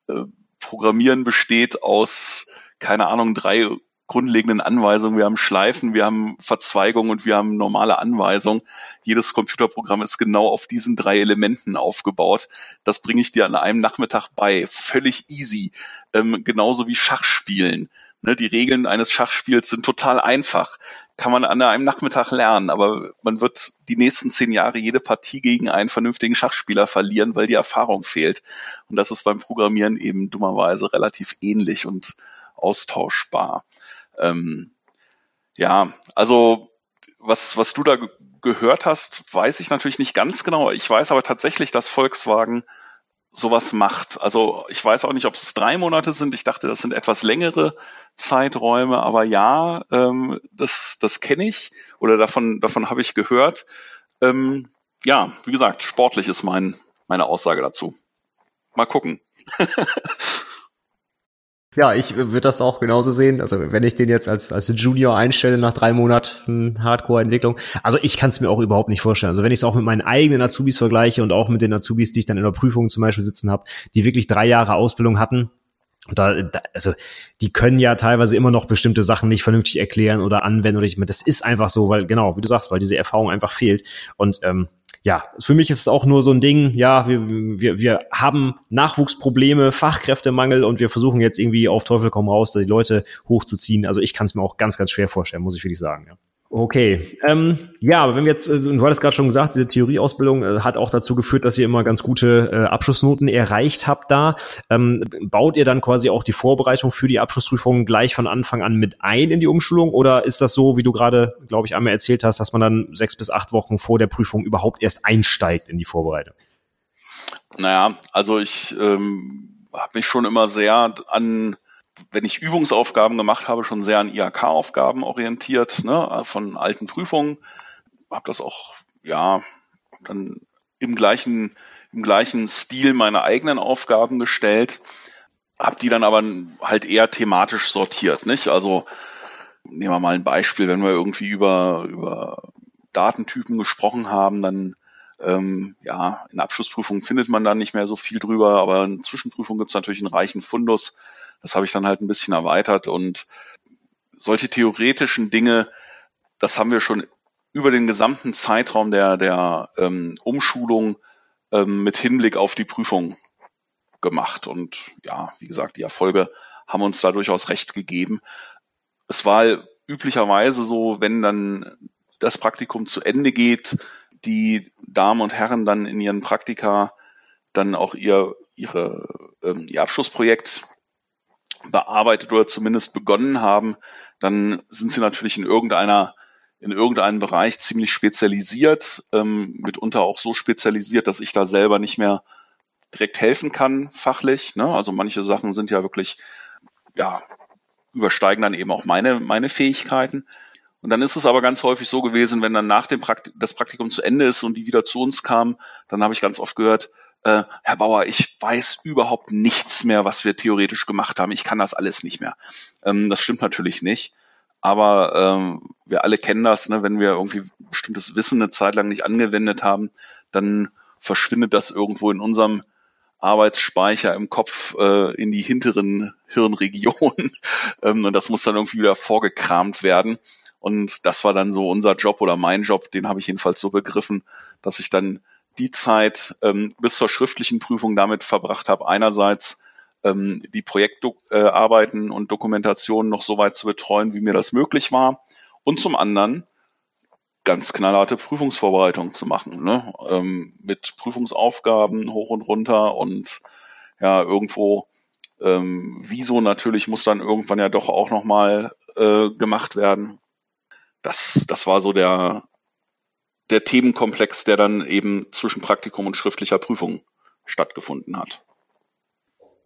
äh, Programmieren besteht aus, keine Ahnung, drei grundlegenden Anweisungen. Wir haben Schleifen, wir haben Verzweigungen und wir haben normale Anweisungen. Jedes Computerprogramm ist genau auf diesen drei Elementen aufgebaut. Das bringe ich dir an einem Nachmittag bei. Völlig easy. Ähm, genauso wie Schachspielen. Ne, die Regeln eines Schachspiels sind total einfach. Kann man an einem Nachmittag lernen, aber man wird die nächsten zehn Jahre jede Partie gegen einen vernünftigen Schachspieler verlieren, weil die Erfahrung fehlt. Und das ist beim Programmieren eben dummerweise relativ ähnlich und austauschbar. Ähm, ja, also was, was du da gehört hast, weiß ich natürlich nicht ganz genau. Ich weiß aber tatsächlich, dass Volkswagen sowas macht. Also ich weiß auch nicht, ob es drei Monate sind. Ich dachte, das sind etwas längere Zeiträume, aber ja, ähm, das, das kenne ich oder davon, davon habe ich gehört. Ähm, ja, wie gesagt, sportlich ist mein, meine Aussage dazu. Mal gucken. <laughs> Ja, ich würde das auch genauso sehen. Also wenn ich den jetzt als, als Junior einstelle nach drei Monaten Hardcore-Entwicklung, also ich kann es mir auch überhaupt nicht vorstellen. Also wenn ich es auch mit meinen eigenen Azubis vergleiche und auch mit den Azubis, die ich dann in der Prüfung zum Beispiel sitzen habe, die wirklich drei Jahre Ausbildung hatten, da, da, also die können ja teilweise immer noch bestimmte Sachen nicht vernünftig erklären oder anwenden oder ich das ist einfach so, weil genau, wie du sagst, weil diese Erfahrung einfach fehlt und ähm, ja, für mich ist es auch nur so ein Ding, ja, wir, wir, wir haben Nachwuchsprobleme, Fachkräftemangel und wir versuchen jetzt irgendwie auf Teufel komm raus, die Leute hochzuziehen. Also ich kann es mir auch ganz, ganz schwer vorstellen, muss ich wirklich sagen. Ja. Okay, ähm, ja, aber wenn wir jetzt, äh, du hattest gerade schon gesagt, diese Theorieausbildung äh, hat auch dazu geführt, dass ihr immer ganz gute äh, Abschlussnoten erreicht habt da. Ähm, baut ihr dann quasi auch die Vorbereitung für die Abschlussprüfung gleich von Anfang an mit ein in die Umschulung oder ist das so, wie du gerade, glaube ich, einmal erzählt hast, dass man dann sechs bis acht Wochen vor der Prüfung überhaupt erst einsteigt in die Vorbereitung? Naja, also ich ähm, habe mich schon immer sehr an wenn ich Übungsaufgaben gemacht habe, schon sehr an IHK-Aufgaben orientiert, ne, von alten Prüfungen. Habe das auch, ja, dann im gleichen, im gleichen Stil meine eigenen Aufgaben gestellt, habe die dann aber halt eher thematisch sortiert, nicht? Also nehmen wir mal ein Beispiel, wenn wir irgendwie über, über Datentypen gesprochen haben, dann ähm, ja, in Abschlussprüfungen findet man dann nicht mehr so viel drüber, aber in Zwischenprüfungen gibt es natürlich einen reichen Fundus das habe ich dann halt ein bisschen erweitert und solche theoretischen Dinge, das haben wir schon über den gesamten Zeitraum der, der ähm, Umschulung ähm, mit Hinblick auf die Prüfung gemacht. Und ja, wie gesagt, die Erfolge haben uns da durchaus recht gegeben. Es war üblicherweise so, wenn dann das Praktikum zu Ende geht, die Damen und Herren dann in ihren Praktika dann auch ihr, ihre, ähm, ihr Abschlussprojekt bearbeitet oder zumindest begonnen haben, dann sind sie natürlich in irgendeiner in irgendeinem Bereich ziemlich spezialisiert, ähm, mitunter auch so spezialisiert, dass ich da selber nicht mehr direkt helfen kann, fachlich. Ne? Also manche Sachen sind ja wirklich, ja, übersteigen dann eben auch meine, meine Fähigkeiten. Und dann ist es aber ganz häufig so gewesen, wenn dann nach dem Praktik das Praktikum zu Ende ist und die wieder zu uns kamen, dann habe ich ganz oft gehört, äh, Herr Bauer, ich weiß überhaupt nichts mehr, was wir theoretisch gemacht haben. Ich kann das alles nicht mehr. Ähm, das stimmt natürlich nicht. Aber ähm, wir alle kennen das, ne? wenn wir irgendwie bestimmtes Wissen eine Zeit lang nicht angewendet haben, dann verschwindet das irgendwo in unserem Arbeitsspeicher im Kopf äh, in die hinteren Hirnregionen. <laughs> ähm, und das muss dann irgendwie wieder vorgekramt werden. Und das war dann so unser Job oder mein Job, den habe ich jedenfalls so begriffen, dass ich dann die Zeit ähm, bis zur schriftlichen Prüfung damit verbracht habe, einerseits ähm, die Projektarbeiten äh, und Dokumentationen noch so weit zu betreuen, wie mir das möglich war, und zum anderen ganz knallharte Prüfungsvorbereitung zu machen, ne? ähm, mit Prüfungsaufgaben hoch und runter und ja, irgendwo ähm, Wieso natürlich muss dann irgendwann ja doch auch nochmal äh, gemacht werden. Das, das war so der, der Themenkomplex, der dann eben zwischen Praktikum und schriftlicher Prüfung stattgefunden hat.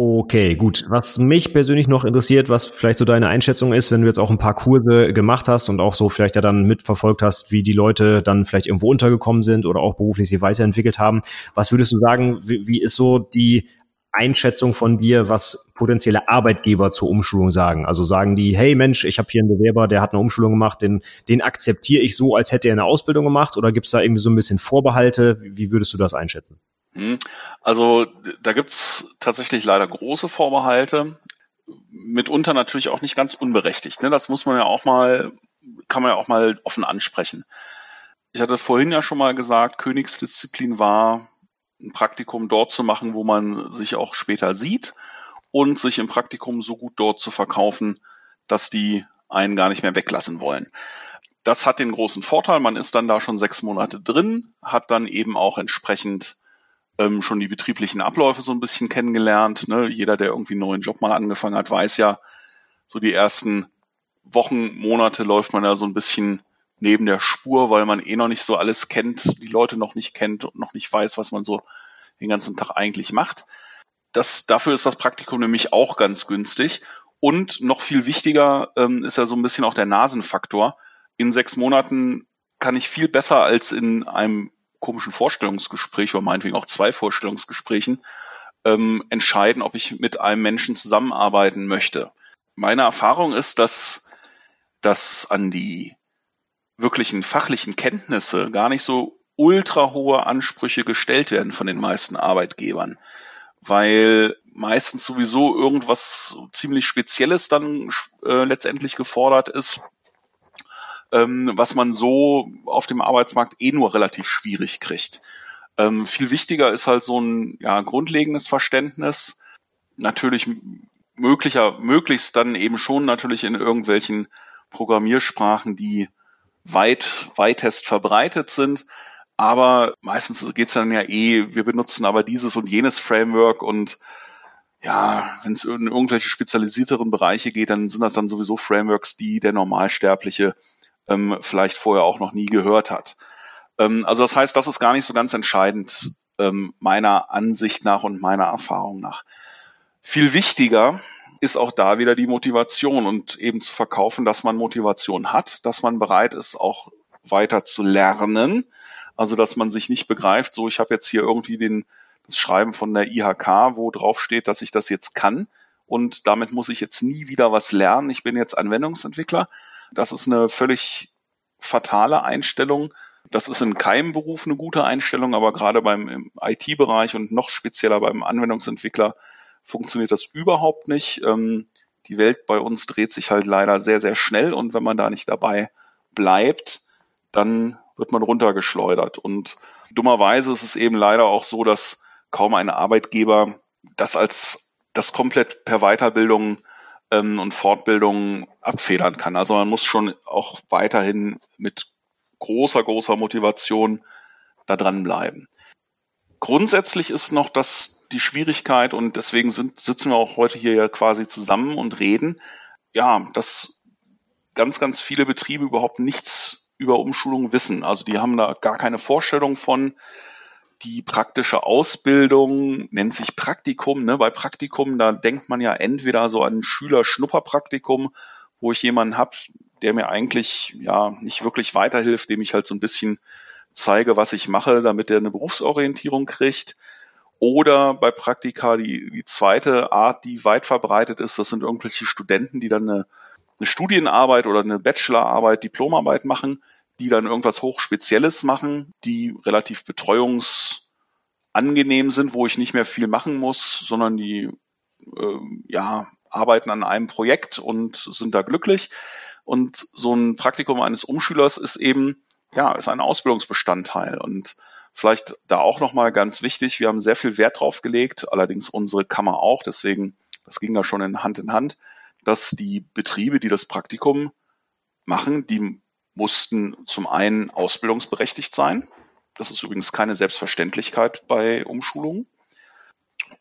Okay, gut. Was mich persönlich noch interessiert, was vielleicht so deine Einschätzung ist, wenn du jetzt auch ein paar Kurse gemacht hast und auch so vielleicht ja dann mitverfolgt hast, wie die Leute dann vielleicht irgendwo untergekommen sind oder auch beruflich sich weiterentwickelt haben. Was würdest du sagen, wie, wie ist so die Einschätzung von dir, was potenzielle Arbeitgeber zur Umschulung sagen? Also sagen die, hey Mensch, ich habe hier einen Bewerber, der hat eine Umschulung gemacht, den, den akzeptiere ich so, als hätte er eine Ausbildung gemacht oder gibt es da irgendwie so ein bisschen Vorbehalte? Wie würdest du das einschätzen? Hm. Also da gibt's tatsächlich leider große Vorbehalte, mitunter natürlich auch nicht ganz unberechtigt. Ne? Das muss man ja auch mal, kann man ja auch mal offen ansprechen. Ich hatte vorhin ja schon mal gesagt, Königsdisziplin war ein Praktikum dort zu machen, wo man sich auch später sieht und sich im Praktikum so gut dort zu verkaufen, dass die einen gar nicht mehr weglassen wollen. Das hat den großen Vorteil, man ist dann da schon sechs Monate drin, hat dann eben auch entsprechend ähm, schon die betrieblichen Abläufe so ein bisschen kennengelernt. Ne? Jeder, der irgendwie einen neuen Job mal angefangen hat, weiß ja, so die ersten Wochen, Monate läuft man da so ein bisschen neben der Spur, weil man eh noch nicht so alles kennt, die Leute noch nicht kennt und noch nicht weiß, was man so den ganzen Tag eigentlich macht. Das, dafür ist das Praktikum nämlich auch ganz günstig. Und noch viel wichtiger ähm, ist ja so ein bisschen auch der Nasenfaktor. In sechs Monaten kann ich viel besser als in einem komischen Vorstellungsgespräch oder meinetwegen auch zwei Vorstellungsgesprächen ähm, entscheiden, ob ich mit einem Menschen zusammenarbeiten möchte. Meine Erfahrung ist, dass, dass an die wirklichen fachlichen Kenntnisse gar nicht so ultra hohe Ansprüche gestellt werden von den meisten Arbeitgebern, weil meistens sowieso irgendwas ziemlich Spezielles dann äh, letztendlich gefordert ist, ähm, was man so auf dem Arbeitsmarkt eh nur relativ schwierig kriegt. Ähm, viel wichtiger ist halt so ein ja, grundlegendes Verständnis. Natürlich möglicher, möglichst dann eben schon natürlich in irgendwelchen Programmiersprachen, die weit, weitest verbreitet sind. Aber meistens geht's dann ja eh, wir benutzen aber dieses und jenes Framework und ja, wenn es in irgendwelche spezialisierteren Bereiche geht, dann sind das dann sowieso Frameworks, die der Normalsterbliche ähm, vielleicht vorher auch noch nie gehört hat. Ähm, also das heißt, das ist gar nicht so ganz entscheidend ähm, meiner Ansicht nach und meiner Erfahrung nach. Viel wichtiger ist auch da wieder die Motivation und eben zu verkaufen, dass man Motivation hat, dass man bereit ist, auch weiter zu lernen. Also dass man sich nicht begreift, so ich habe jetzt hier irgendwie den, das Schreiben von der IHK, wo drauf steht, dass ich das jetzt kann und damit muss ich jetzt nie wieder was lernen. Ich bin jetzt Anwendungsentwickler, das ist eine völlig fatale Einstellung. Das ist in keinem Beruf eine gute Einstellung, aber gerade beim IT-Bereich und noch spezieller beim Anwendungsentwickler funktioniert das überhaupt nicht. Ähm, die Welt bei uns dreht sich halt leider sehr, sehr schnell und wenn man da nicht dabei bleibt, dann wird man runtergeschleudert. Und dummerweise ist es eben leider auch so, dass kaum ein Arbeitgeber das als das komplett per Weiterbildung ähm, und Fortbildung abfedern kann. Also man muss schon auch weiterhin mit großer, großer Motivation da dranbleiben. Grundsätzlich ist noch das die Schwierigkeit und deswegen sind, sitzen wir auch heute hier ja quasi zusammen und reden, ja, dass ganz, ganz viele Betriebe überhaupt nichts über Umschulung wissen. Also die haben da gar keine Vorstellung von, die praktische Ausbildung nennt sich Praktikum. Ne? Bei Praktikum, da denkt man ja entweder so an Schüler-Schnupperpraktikum, wo ich jemanden habe, der mir eigentlich ja nicht wirklich weiterhilft, dem ich halt so ein bisschen zeige, was ich mache, damit er eine Berufsorientierung kriegt. Oder bei Praktika die, die zweite Art, die weit verbreitet ist, das sind irgendwelche Studenten, die dann eine, eine Studienarbeit oder eine Bachelorarbeit, Diplomarbeit machen die dann irgendwas Hochspezielles machen, die relativ betreuungsangenehm sind, wo ich nicht mehr viel machen muss, sondern die äh, ja, arbeiten an einem Projekt und sind da glücklich. Und so ein Praktikum eines Umschülers ist eben, ja, ist ein Ausbildungsbestandteil. Und vielleicht da auch nochmal ganz wichtig, wir haben sehr viel Wert drauf gelegt, allerdings unsere Kammer auch, deswegen, das ging da schon in Hand in Hand, dass die Betriebe, die das Praktikum machen, die mussten zum einen ausbildungsberechtigt sein. Das ist übrigens keine Selbstverständlichkeit bei Umschulungen.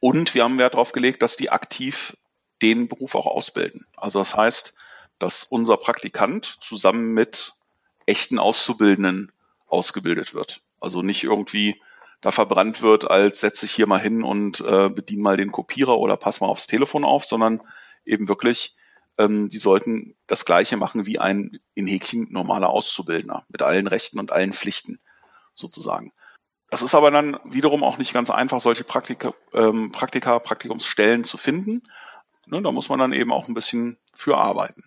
Und wir haben Wert darauf gelegt, dass die aktiv den Beruf auch ausbilden. Also das heißt, dass unser Praktikant zusammen mit echten Auszubildenden ausgebildet wird. Also nicht irgendwie da verbrannt wird, als setze ich hier mal hin und äh, bediene mal den Kopierer oder pass mal aufs Telefon auf, sondern eben wirklich, ähm, die sollten das Gleiche machen wie ein in Häkchen normaler Auszubildender mit allen Rechten und allen Pflichten sozusagen. Das ist aber dann wiederum auch nicht ganz einfach, solche Praktika, ähm, Praktika Praktikumsstellen zu finden. Ne, da muss man dann eben auch ein bisschen für arbeiten.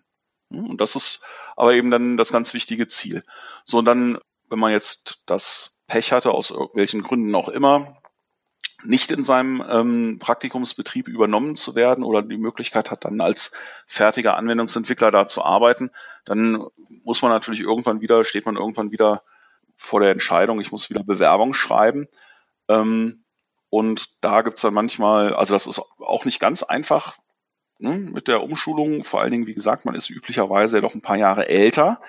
Und das ist aber eben dann das ganz wichtige Ziel. So, und dann, wenn man jetzt das Pech hatte, aus welchen Gründen auch immer, nicht in seinem ähm, Praktikumsbetrieb übernommen zu werden oder die Möglichkeit hat, dann als fertiger Anwendungsentwickler da zu arbeiten, dann muss man natürlich irgendwann wieder, steht man irgendwann wieder vor der Entscheidung, ich muss wieder Bewerbung schreiben. Ähm, und da gibt's dann manchmal, also das ist auch nicht ganz einfach ne, mit der Umschulung. Vor allen Dingen, wie gesagt, man ist üblicherweise ja doch ein paar Jahre älter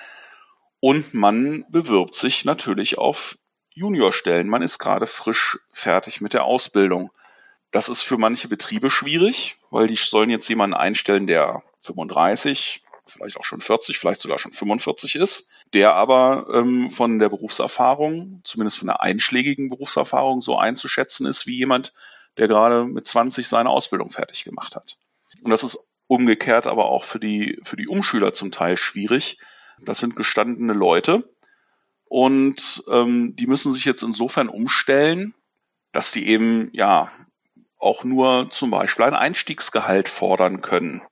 und man bewirbt sich natürlich auf Juniorstellen. Man ist gerade frisch fertig mit der Ausbildung. Das ist für manche Betriebe schwierig, weil die sollen jetzt jemanden einstellen, der 35, vielleicht auch schon 40, vielleicht sogar schon 45 ist der aber ähm, von der Berufserfahrung, zumindest von der einschlägigen Berufserfahrung, so einzuschätzen ist wie jemand, der gerade mit 20 seine Ausbildung fertig gemacht hat. Und das ist umgekehrt aber auch für die, für die Umschüler zum Teil schwierig. Das sind gestandene Leute und ähm, die müssen sich jetzt insofern umstellen, dass die eben ja auch nur zum Beispiel ein Einstiegsgehalt fordern können.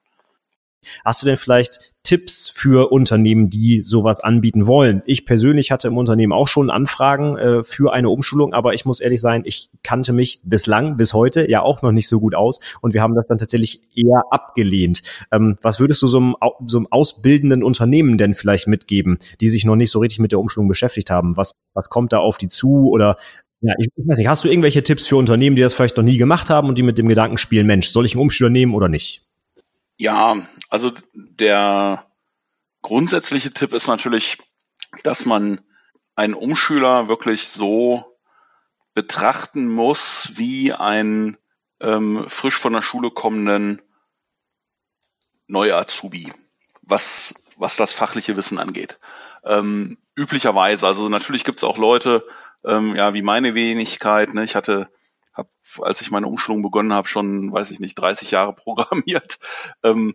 Hast du denn vielleicht Tipps für Unternehmen, die sowas anbieten wollen? Ich persönlich hatte im Unternehmen auch schon Anfragen äh, für eine Umschulung, aber ich muss ehrlich sein, ich kannte mich bislang, bis heute ja auch noch nicht so gut aus und wir haben das dann tatsächlich eher abgelehnt. Ähm, was würdest du so einem, so einem ausbildenden Unternehmen denn vielleicht mitgeben, die sich noch nicht so richtig mit der Umschulung beschäftigt haben? Was, was kommt da auf die zu oder ja, ich, ich weiß nicht, hast du irgendwelche Tipps für Unternehmen, die das vielleicht noch nie gemacht haben und die mit dem Gedanken spielen, Mensch, soll ich einen Umschüler nehmen oder nicht? Ja, also der grundsätzliche Tipp ist natürlich, dass man einen Umschüler wirklich so betrachten muss wie einen ähm, frisch von der Schule kommenden Neu-Azubi, was, was das fachliche Wissen angeht. Ähm, üblicherweise, also natürlich gibt es auch Leute, ähm, ja, wie meine Wenigkeit, ne? ich hatte habe, als ich meine Umschulung begonnen habe, schon, weiß ich nicht, 30 Jahre <laughs> programmiert. Ähm,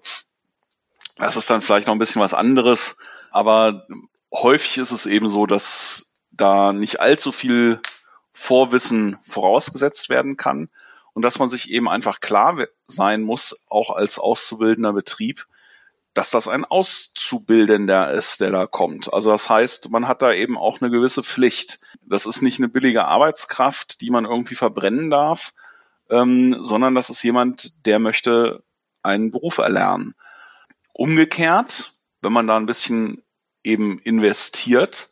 das ist dann vielleicht noch ein bisschen was anderes, aber häufig ist es eben so, dass da nicht allzu viel Vorwissen vorausgesetzt werden kann und dass man sich eben einfach klar sein muss, auch als auszubildender Betrieb, dass das ein Auszubildender ist, der da kommt. Also das heißt, man hat da eben auch eine gewisse Pflicht. Das ist nicht eine billige Arbeitskraft, die man irgendwie verbrennen darf, ähm, sondern das ist jemand, der möchte einen Beruf erlernen. Umgekehrt, wenn man da ein bisschen eben investiert,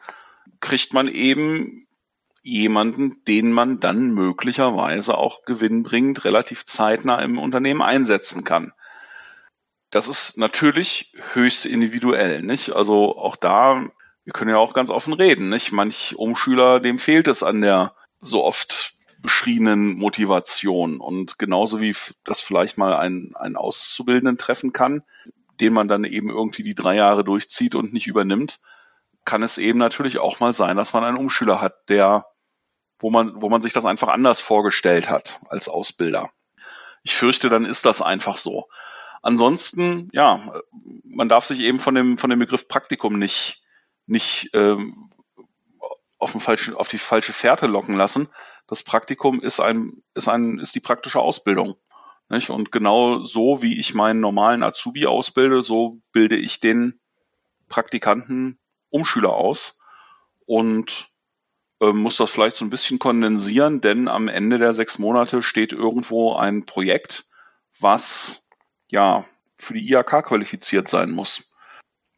kriegt man eben jemanden, den man dann möglicherweise auch gewinnbringend relativ zeitnah im Unternehmen einsetzen kann. Das ist natürlich höchst individuell, nicht? Also auch da, wir können ja auch ganz offen reden, nicht? Manch Umschüler, dem fehlt es an der so oft beschriebenen Motivation und genauso wie das vielleicht mal einen, einen Auszubildenden treffen kann, den man dann eben irgendwie die drei Jahre durchzieht und nicht übernimmt, kann es eben natürlich auch mal sein, dass man einen Umschüler hat, der, wo man, wo man sich das einfach anders vorgestellt hat als Ausbilder. Ich fürchte, dann ist das einfach so. Ansonsten, ja, man darf sich eben von dem, von dem Begriff Praktikum nicht, nicht ähm, auf, den falschen, auf die falsche Fährte locken lassen. Das Praktikum ist ein, ist ein, ist die praktische Ausbildung. Nicht? Und genau so, wie ich meinen normalen Azubi ausbilde, so bilde ich den Praktikanten Umschüler aus und äh, muss das vielleicht so ein bisschen kondensieren, denn am Ende der sechs Monate steht irgendwo ein Projekt, was ja, für die IHK qualifiziert sein muss.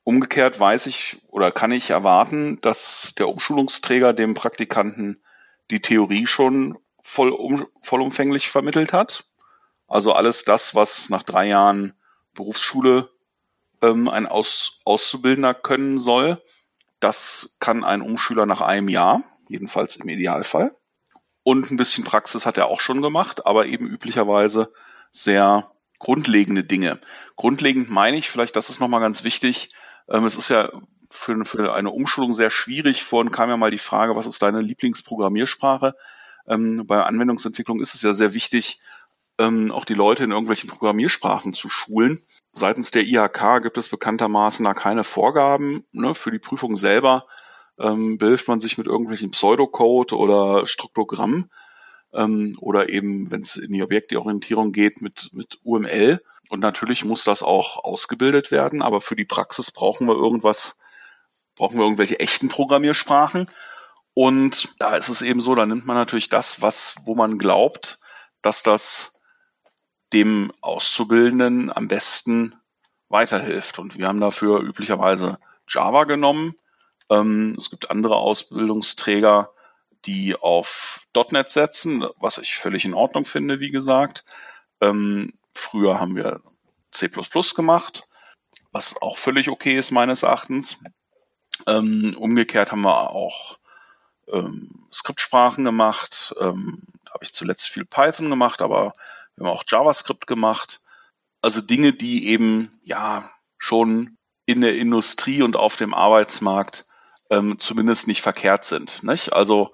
umgekehrt weiß ich oder kann ich erwarten, dass der Umschulungsträger dem Praktikanten die Theorie schon voll, um, vollumfänglich vermittelt hat. Also alles das, was nach drei Jahren Berufsschule ähm, ein Aus, Auszubildender können soll, das kann ein Umschüler nach einem Jahr, jedenfalls im Idealfall. Und ein bisschen Praxis hat er auch schon gemacht, aber eben üblicherweise sehr grundlegende Dinge. Grundlegend meine ich, vielleicht das ist nochmal ganz wichtig, ähm, es ist ja für, für eine Umschulung sehr schwierig. Vorhin kam ja mal die Frage, was ist deine Lieblingsprogrammiersprache? Ähm, bei Anwendungsentwicklung ist es ja sehr wichtig, ähm, auch die Leute in irgendwelchen Programmiersprachen zu schulen. Seitens der IHK gibt es bekanntermaßen da keine Vorgaben. Ne? Für die Prüfung selber ähm, behilft man sich mit irgendwelchen Pseudocode oder Struktogramm ähm, oder eben, wenn es in die Objektorientierung geht, mit, mit UML. Und natürlich muss das auch ausgebildet werden, aber für die Praxis brauchen wir irgendwas, brauchen wir irgendwelche echten Programmiersprachen. Und da ist es eben so, da nimmt man natürlich das, was, wo man glaubt, dass das dem Auszubildenden am besten weiterhilft. Und wir haben dafür üblicherweise Java genommen. Ähm, es gibt andere Ausbildungsträger, die auf .NET setzen, was ich völlig in Ordnung finde, wie gesagt. Ähm, früher haben wir C++ gemacht, was auch völlig okay ist meines Erachtens. Ähm, umgekehrt haben wir auch ähm, Skriptsprachen gemacht. Ähm, da habe ich zuletzt viel Python gemacht, aber wir haben auch JavaScript gemacht. Also Dinge, die eben ja schon in der Industrie und auf dem Arbeitsmarkt ähm, zumindest nicht verkehrt sind. Nicht? Also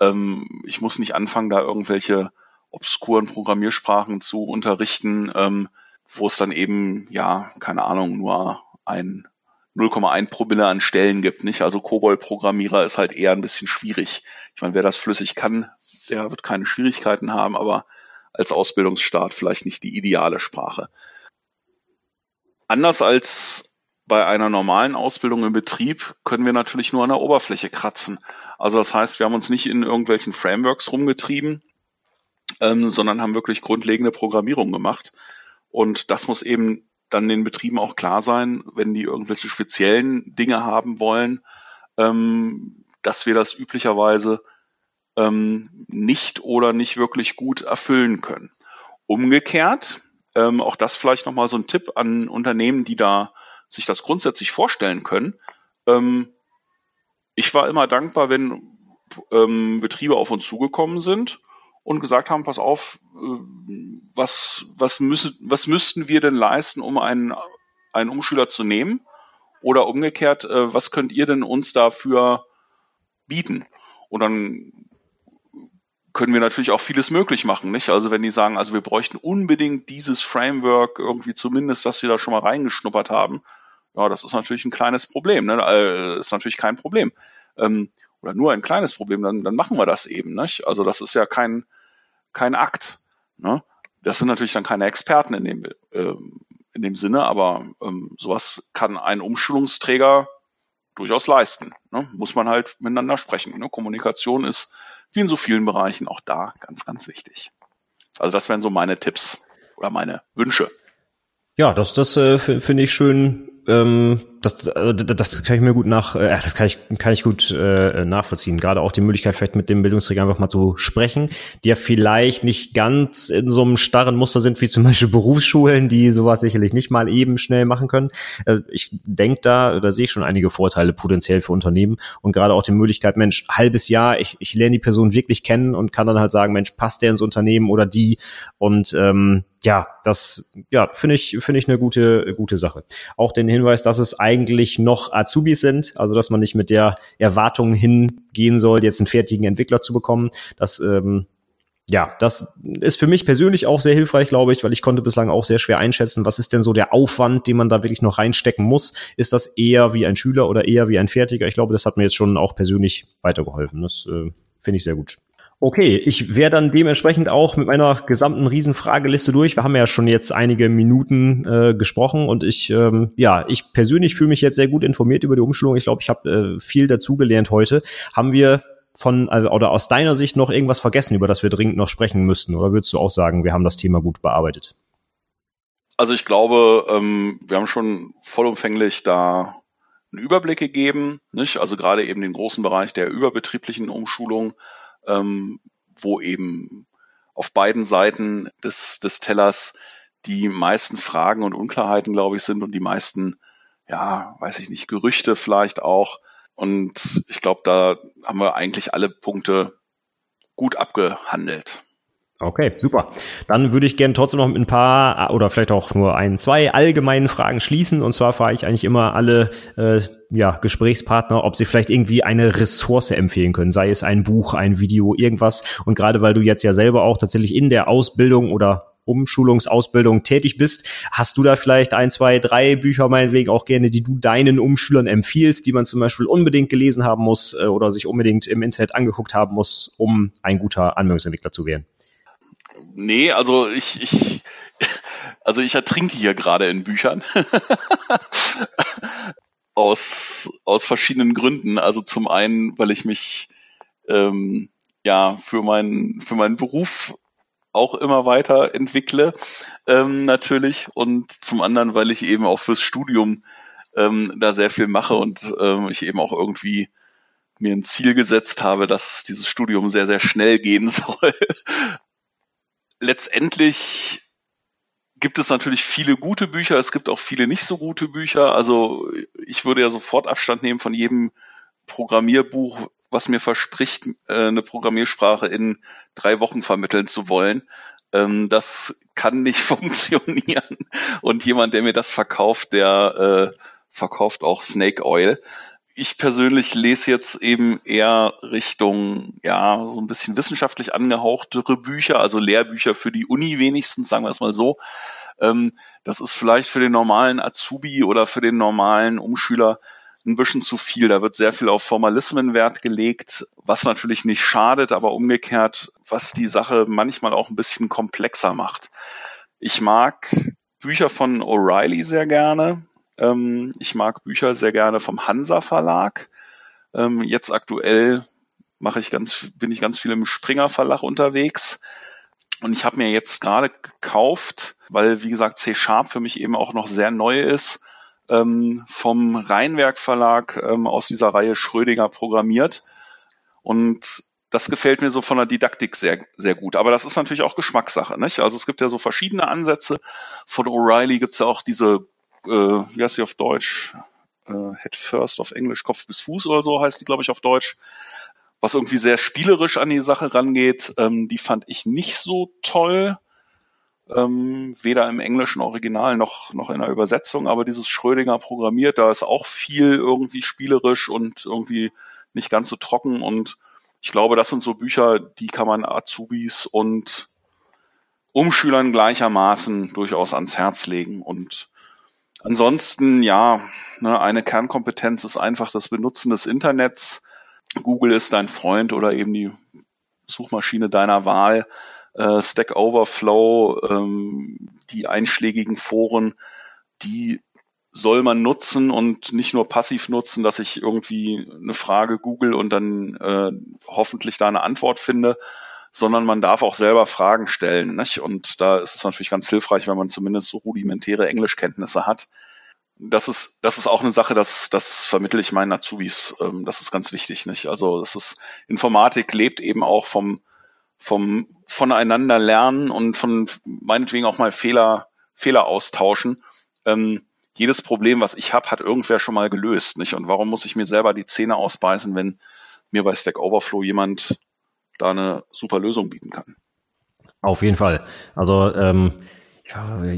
ähm, ich muss nicht anfangen, da irgendwelche obskuren Programmiersprachen zu unterrichten, ähm, wo es dann eben, ja, keine Ahnung, nur ein 0,1 Promille an Stellen gibt, nicht? Also COBOL-Programmierer ist halt eher ein bisschen schwierig. Ich meine, wer das flüssig kann, der wird keine Schwierigkeiten haben, aber als Ausbildungsstart vielleicht nicht die ideale Sprache. Anders als bei einer normalen Ausbildung im Betrieb können wir natürlich nur an der Oberfläche kratzen. Also das heißt, wir haben uns nicht in irgendwelchen Frameworks rumgetrieben, ähm, sondern haben wirklich grundlegende Programmierung gemacht. Und das muss eben dann den Betrieben auch klar sein, wenn die irgendwelche speziellen Dinge haben wollen, ähm, dass wir das üblicherweise ähm, nicht oder nicht wirklich gut erfüllen können. Umgekehrt, ähm, auch das vielleicht nochmal so ein Tipp an Unternehmen, die da sich das grundsätzlich vorstellen können. Ähm, ich war immer dankbar, wenn ähm, Betriebe auf uns zugekommen sind und gesagt haben, pass auf, äh, was, was, müssen, was müssten wir denn leisten, um einen, einen Umschüler zu nehmen? Oder umgekehrt, äh, was könnt ihr denn uns dafür bieten? Und dann können wir natürlich auch vieles möglich machen, nicht? Also wenn die sagen, also wir bräuchten unbedingt dieses Framework irgendwie zumindest, dass wir da schon mal reingeschnuppert haben, ja, das ist natürlich ein kleines Problem, ne? Äh, ist natürlich kein Problem. Ähm, oder nur ein kleines Problem, dann, dann machen wir das eben. Nicht? Also das ist ja kein, kein Akt. Ne? Das sind natürlich dann keine Experten in dem, äh, in dem Sinne, aber ähm, sowas kann ein Umschulungsträger durchaus leisten. Ne? Muss man halt miteinander sprechen. Ne? Kommunikation ist wie in so vielen Bereichen auch da ganz, ganz wichtig. Also das wären so meine Tipps oder meine Wünsche. Ja, das, das äh, finde ich schön ähm, das, äh, das kann ich mir gut nach, äh, das kann ich, kann ich gut äh, nachvollziehen. Gerade auch die Möglichkeit, vielleicht mit dem Bildungsträger einfach mal zu sprechen, die ja vielleicht nicht ganz in so einem starren Muster sind, wie zum Beispiel Berufsschulen, die sowas sicherlich nicht mal eben schnell machen können. Äh, ich denke da, da sehe ich schon einige Vorteile potenziell für Unternehmen und gerade auch die Möglichkeit, Mensch, halbes Jahr, ich, ich lerne die Person wirklich kennen und kann dann halt sagen, Mensch, passt der ins Unternehmen oder die und ähm, ja, das ja, finde ich finde ich eine gute gute Sache. Auch den Hinweis, dass es eigentlich noch Azubis sind, also dass man nicht mit der Erwartung hingehen soll, jetzt einen fertigen Entwickler zu bekommen. Das ähm, ja, das ist für mich persönlich auch sehr hilfreich, glaube ich, weil ich konnte bislang auch sehr schwer einschätzen, was ist denn so der Aufwand, den man da wirklich noch reinstecken muss. Ist das eher wie ein Schüler oder eher wie ein Fertiger? Ich glaube, das hat mir jetzt schon auch persönlich weitergeholfen. Das äh, finde ich sehr gut. Okay, ich wäre dann dementsprechend auch mit meiner gesamten Riesenfrageliste durch. Wir haben ja schon jetzt einige Minuten äh, gesprochen und ich, ähm, ja, ich persönlich fühle mich jetzt sehr gut informiert über die Umschulung. Ich glaube, ich habe äh, viel dazugelernt heute. Haben wir von also, oder aus deiner Sicht noch irgendwas vergessen, über das wir dringend noch sprechen müssten? Oder würdest du auch sagen, wir haben das Thema gut bearbeitet? Also ich glaube, ähm, wir haben schon vollumfänglich da einen Überblick gegeben, nicht? also gerade eben den großen Bereich der überbetrieblichen Umschulung, ähm, wo eben auf beiden Seiten des, des Tellers die meisten Fragen und Unklarheiten, glaube ich, sind und die meisten, ja, weiß ich nicht, Gerüchte vielleicht auch. Und ich glaube, da haben wir eigentlich alle Punkte gut abgehandelt. Okay, super. Dann würde ich gerne trotzdem noch mit ein paar oder vielleicht auch nur ein, zwei allgemeinen Fragen schließen. Und zwar frage ich eigentlich immer alle äh, ja, Gesprächspartner, ob sie vielleicht irgendwie eine Ressource empfehlen können, sei es ein Buch, ein Video, irgendwas. Und gerade weil du jetzt ja selber auch tatsächlich in der Ausbildung oder Umschulungsausbildung tätig bist, hast du da vielleicht ein, zwei, drei Bücher meinetwegen auch gerne, die du deinen Umschülern empfiehlst, die man zum Beispiel unbedingt gelesen haben muss äh, oder sich unbedingt im Internet angeguckt haben muss, um ein guter Anwendungsentwickler zu werden? Nee, also ich, ich, <laughs> also ich ertrinke hier gerade in Büchern. <laughs> aus, aus verschiedenen Gründen. Also zum einen, weil ich mich ähm, ja für meinen für meinen Beruf auch immer weiter entwickle, ähm, natürlich. Und zum anderen, weil ich eben auch fürs Studium ähm, da sehr viel mache und ähm, ich eben auch irgendwie mir ein Ziel gesetzt habe, dass dieses Studium sehr, sehr schnell gehen <laughs> soll letztendlich gibt es natürlich viele gute Bücher, es gibt auch viele nicht so gute Bücher. Also ich würde ja sofort Abstand nehmen von jedem Programmierbuch, was mir verspricht, äh, eine Programmiersprache in drei Wochen vermitteln zu wollen. Ähm, das kann nicht <laughs> funktionieren. Und jemand, der mir das verkauft, der äh, verkauft auch Snake Oil ich persönlich lese jetzt eben eher Richtung, ja, so ein bisschen wissenschaftlich angehauchtere Bücher, also Lehrbücher für die Uni wenigstens, sagen wir es mal so. Ähm, das ist vielleicht für den normalen Azubi oder für den normalen Umschüler ein bisschen zu viel. Da wird sehr viel auf Formalismen Wert gelegt, was natürlich nicht schadet, aber umgekehrt, was die Sache manchmal auch ein bisschen komplexer macht. Ich mag Bücher von O'Reilly sehr gerne. Ähm, ich mag Bücher sehr gerne vom Hansa Verlag. Ähm, jetzt aktuell mache ich ganz, bin ich ganz viel im Springer Verlag unterwegs. Und ich habe mir jetzt gerade gekauft, weil wie gesagt C Sharp für mich eben auch noch sehr neu ist, ähm, vom Rheinwerk Verlag ähm, aus dieser Reihe Schrödinger programmiert. Und das gefällt mir so von der Didaktik sehr, sehr gut. Aber das ist natürlich auch Geschmackssache. Nicht? Also es gibt ja so verschiedene Ansätze. Von O'Reilly gibt es ja auch diese äh, wie heißt sie auf Deutsch? Äh, Head First auf Englisch, Kopf bis Fuß oder so heißt die, glaube ich, auf Deutsch. Was irgendwie sehr spielerisch an die Sache rangeht, ähm, die fand ich nicht so toll. Ähm, weder im englischen Original noch, noch in der Übersetzung, aber dieses Schrödinger programmiert, da ist auch viel irgendwie spielerisch und irgendwie nicht ganz so trocken und ich glaube, das sind so Bücher, die kann man Azubis und Umschülern gleichermaßen durchaus ans Herz legen und Ansonsten, ja, ne, eine Kernkompetenz ist einfach das Benutzen des Internets. Google ist dein Freund oder eben die Suchmaschine deiner Wahl. Äh, Stack Overflow, ähm, die einschlägigen Foren, die soll man nutzen und nicht nur passiv nutzen, dass ich irgendwie eine Frage google und dann äh, hoffentlich da eine Antwort finde, sondern man darf auch selber Fragen stellen. Nicht? Und da ist es natürlich ganz hilfreich, wenn man zumindest so rudimentäre Englischkenntnisse hat. Das ist, das ist auch eine Sache, das, das vermittle ich meinen Azubis. Ähm, das ist ganz wichtig. Nicht? Also das ist, Informatik lebt eben auch vom, vom voneinander lernen und von meinetwegen auch mal Fehler, Fehler austauschen. Ähm, jedes Problem, was ich habe, hat irgendwer schon mal gelöst. Nicht? Und warum muss ich mir selber die Zähne ausbeißen, wenn mir bei Stack Overflow jemand da eine super Lösung bieten kann. Auf jeden Fall. Also ähm,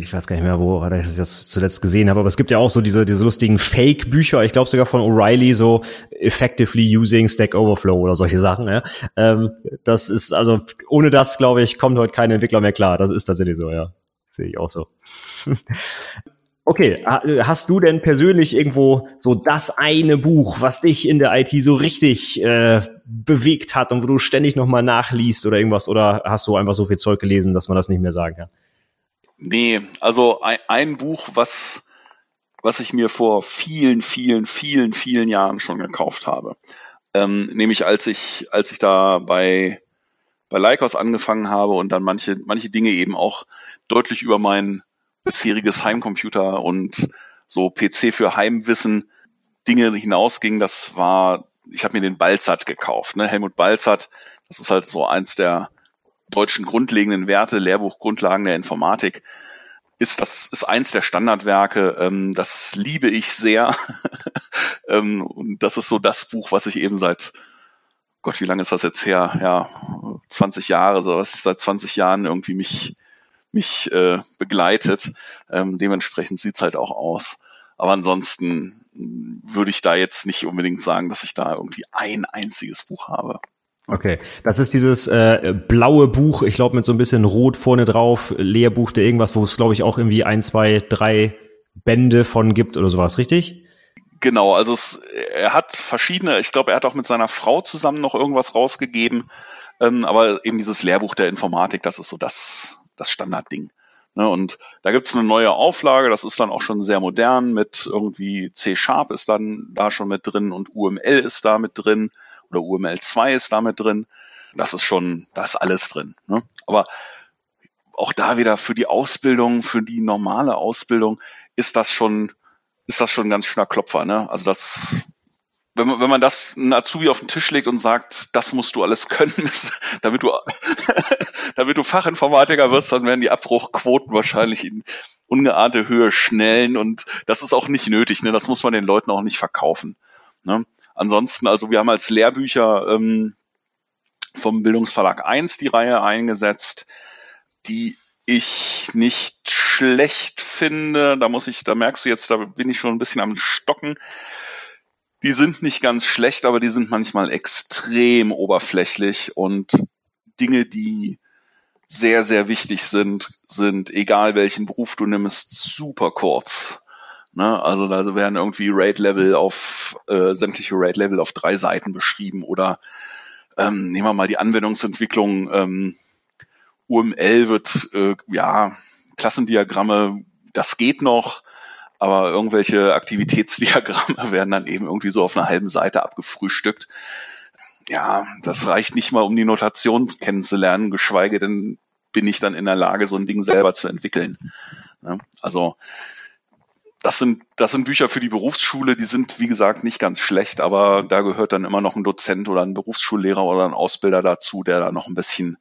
ich weiß gar nicht mehr, wo ich das jetzt zuletzt gesehen habe, aber es gibt ja auch so diese, diese lustigen Fake-Bücher, ich glaube sogar von O'Reilly, so Effectively Using Stack Overflow oder solche Sachen. Ja? Ähm, das ist, also ohne das, glaube ich, kommt heute kein Entwickler mehr klar. Das ist tatsächlich so, ja. Sehe ich auch so. <laughs> Okay, hast du denn persönlich irgendwo so das eine Buch, was dich in der IT so richtig äh, bewegt hat und wo du ständig nochmal nachliest oder irgendwas? Oder hast du einfach so viel Zeug gelesen, dass man das nicht mehr sagen kann? Nee, also ein, ein Buch, was, was ich mir vor vielen, vielen, vielen, vielen Jahren schon gekauft habe. Ähm, nämlich als ich, als ich da bei, bei Lycos angefangen habe und dann manche, manche Dinge eben auch deutlich über meinen bisheriges Heimcomputer und so PC für Heimwissen Dinge hinausging, das war, ich habe mir den Balzert gekauft. Ne? Helmut Balzert, das ist halt so eins der deutschen grundlegenden Werte, Lehrbuch Grundlagen der Informatik ist das ist eins der Standardwerke. Ähm, das liebe ich sehr. <laughs> ähm, und das ist so das Buch, was ich eben seit Gott, wie lange ist das jetzt her? Ja, 20 Jahre, so was ich seit 20 Jahren irgendwie mich mich äh, begleitet. Ähm, dementsprechend sieht's halt auch aus. Aber ansonsten würde ich da jetzt nicht unbedingt sagen, dass ich da irgendwie ein einziges Buch habe. Okay, das ist dieses äh, blaue Buch, ich glaube mit so ein bisschen Rot vorne drauf, Lehrbuch der irgendwas, wo es glaube ich auch irgendwie ein, zwei, drei Bände von gibt oder sowas, richtig? Genau, also es, er hat verschiedene, ich glaube, er hat auch mit seiner Frau zusammen noch irgendwas rausgegeben, ähm, aber eben dieses Lehrbuch der Informatik, das ist so das, das Standardding. Ne, und da gibt's eine neue Auflage, das ist dann auch schon sehr modern, mit irgendwie C-Sharp ist dann da schon mit drin und UML ist da mit drin oder UML2 ist damit drin. Das ist schon, da ist alles drin. Ne? Aber auch da wieder für die Ausbildung, für die normale Ausbildung ist das schon, ist das schon ein ganz schöner Klopfer. Ne? Also das, wenn man, wenn man das einen Azubi auf den Tisch legt und sagt, das musst du alles können, <laughs> damit du, <laughs> damit du Fachinformatiker wirst, dann werden die Abbruchquoten wahrscheinlich in ungeahnte Höhe schnellen und das ist auch nicht nötig. Ne? Das muss man den Leuten auch nicht verkaufen. Ne? Ansonsten, also wir haben als Lehrbücher ähm, vom Bildungsverlag 1 die Reihe eingesetzt, die ich nicht schlecht finde. Da muss ich, da merkst du jetzt, da bin ich schon ein bisschen am Stocken. Die sind nicht ganz schlecht, aber die sind manchmal extrem oberflächlich und Dinge, die sehr, sehr wichtig sind, sind, egal welchen Beruf du nimmst, super kurz. Ne? Also da werden irgendwie Rate-Level auf äh, sämtliche Rate-Level auf drei Seiten beschrieben oder ähm, nehmen wir mal die Anwendungsentwicklung. Ähm, UML wird äh, ja Klassendiagramme, das geht noch, aber irgendwelche Aktivitätsdiagramme <laughs> werden dann eben irgendwie so auf einer halben Seite abgefrühstückt. Ja, das reicht nicht mal, um die Notation kennenzulernen, geschweige denn bin ich dann in der Lage, so ein Ding selber zu entwickeln. Ne? Also das sind, das sind Bücher für die Berufsschule, die sind, wie gesagt, nicht ganz schlecht, aber da gehört dann immer noch ein Dozent oder ein Berufsschullehrer oder ein Ausbilder dazu, der da noch ein bisschen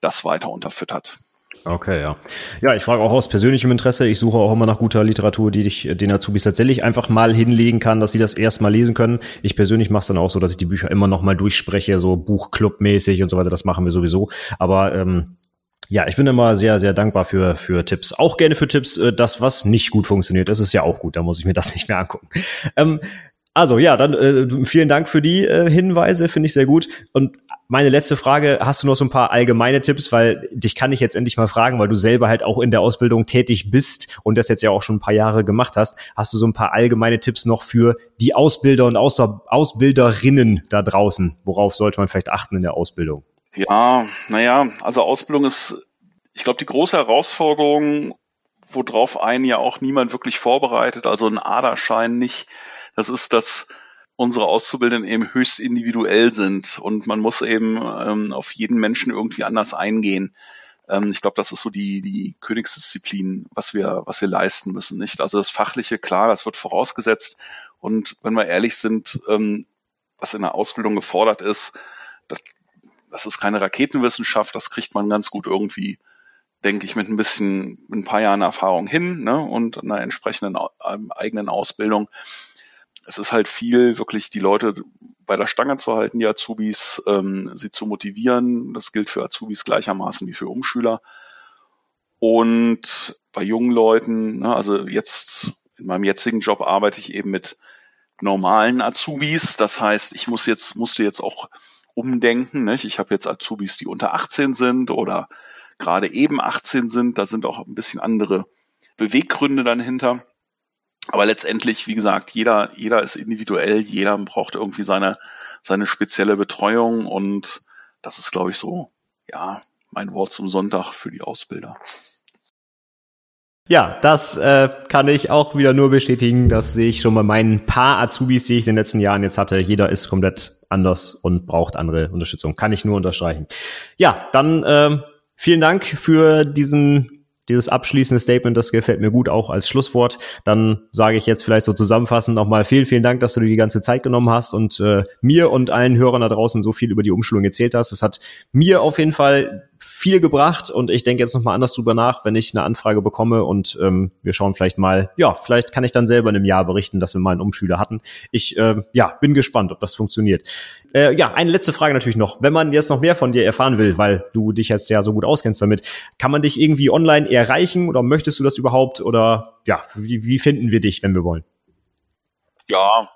das weiter unterfüttert. Okay, ja. Ja, ich frage auch aus persönlichem Interesse. Ich suche auch immer nach guter Literatur, die ich den Azubis tatsächlich einfach mal hinlegen kann, dass sie das erstmal lesen können. Ich persönlich mache es dann auch so, dass ich die Bücher immer noch mal durchspreche, so Buchclub-mäßig und so weiter. Das machen wir sowieso. Aber ähm, ja, ich bin immer sehr, sehr dankbar für, für Tipps. Auch gerne für Tipps, äh, das, was nicht gut funktioniert. Das ist ja auch gut, da muss ich mir das nicht mehr angucken. Ähm, also ja, dann äh, vielen Dank für die äh, Hinweise, finde ich sehr gut. Und meine letzte Frage, hast du noch so ein paar allgemeine Tipps, weil dich kann ich jetzt endlich mal fragen, weil du selber halt auch in der Ausbildung tätig bist und das jetzt ja auch schon ein paar Jahre gemacht hast. Hast du so ein paar allgemeine Tipps noch für die Ausbilder und Außer Ausbilderinnen da draußen? Worauf sollte man vielleicht achten in der Ausbildung? Ja, naja, also Ausbildung ist, ich glaube, die große Herausforderung, worauf einen ja auch niemand wirklich vorbereitet, also ein Aderschein nicht, das ist, dass unsere Auszubildenden eben höchst individuell sind und man muss eben ähm, auf jeden Menschen irgendwie anders eingehen. Ähm, ich glaube, das ist so die, die Königsdisziplin, was wir, was wir leisten müssen, nicht? Also das Fachliche, klar, das wird vorausgesetzt und wenn wir ehrlich sind, ähm, was in der Ausbildung gefordert ist, das, das ist keine Raketenwissenschaft, das kriegt man ganz gut irgendwie, denke ich, mit ein bisschen, mit ein paar Jahren Erfahrung hin ne, und einer entsprechenden ähm, eigenen Ausbildung. Es ist halt viel, wirklich die Leute bei der Stange zu halten, die Azubis, ähm, sie zu motivieren. Das gilt für Azubis gleichermaßen wie für Umschüler. Und bei jungen Leuten, ne, also jetzt in meinem jetzigen Job arbeite ich eben mit normalen Azubis. Das heißt, ich muss jetzt, musste jetzt auch umdenken. Nicht? Ich habe jetzt Azubis, die unter 18 sind oder gerade eben 18 sind. Da sind auch ein bisschen andere Beweggründe dann hinter. Aber letztendlich, wie gesagt, jeder, jeder ist individuell, jeder braucht irgendwie seine, seine spezielle Betreuung und das ist, glaube ich, so, ja, mein Wort zum Sonntag für die Ausbilder. Ja, das äh, kann ich auch wieder nur bestätigen. Das sehe ich schon bei meinen paar Azubis, die ich in den letzten Jahren jetzt hatte. Jeder ist komplett anders und braucht andere Unterstützung. Kann ich nur unterstreichen. Ja, dann äh, vielen Dank für diesen dieses abschließende Statement, das gefällt mir gut auch als Schlusswort. Dann sage ich jetzt vielleicht so zusammenfassend nochmal vielen, vielen Dank, dass du dir die ganze Zeit genommen hast und äh, mir und allen Hörern da draußen so viel über die Umschulung erzählt hast. Es hat mir auf jeden Fall viel gebracht und ich denke jetzt nochmal anders drüber nach, wenn ich eine Anfrage bekomme und ähm, wir schauen vielleicht mal, ja, vielleicht kann ich dann selber in einem Jahr berichten, dass wir mal einen Umschüler hatten. Ich äh, ja, bin gespannt, ob das funktioniert. Äh, ja, eine letzte Frage natürlich noch. Wenn man jetzt noch mehr von dir erfahren will, weil du dich jetzt ja so gut auskennst damit, kann man dich irgendwie online erreichen oder möchtest du das überhaupt oder ja, wie, wie finden wir dich, wenn wir wollen? Ja,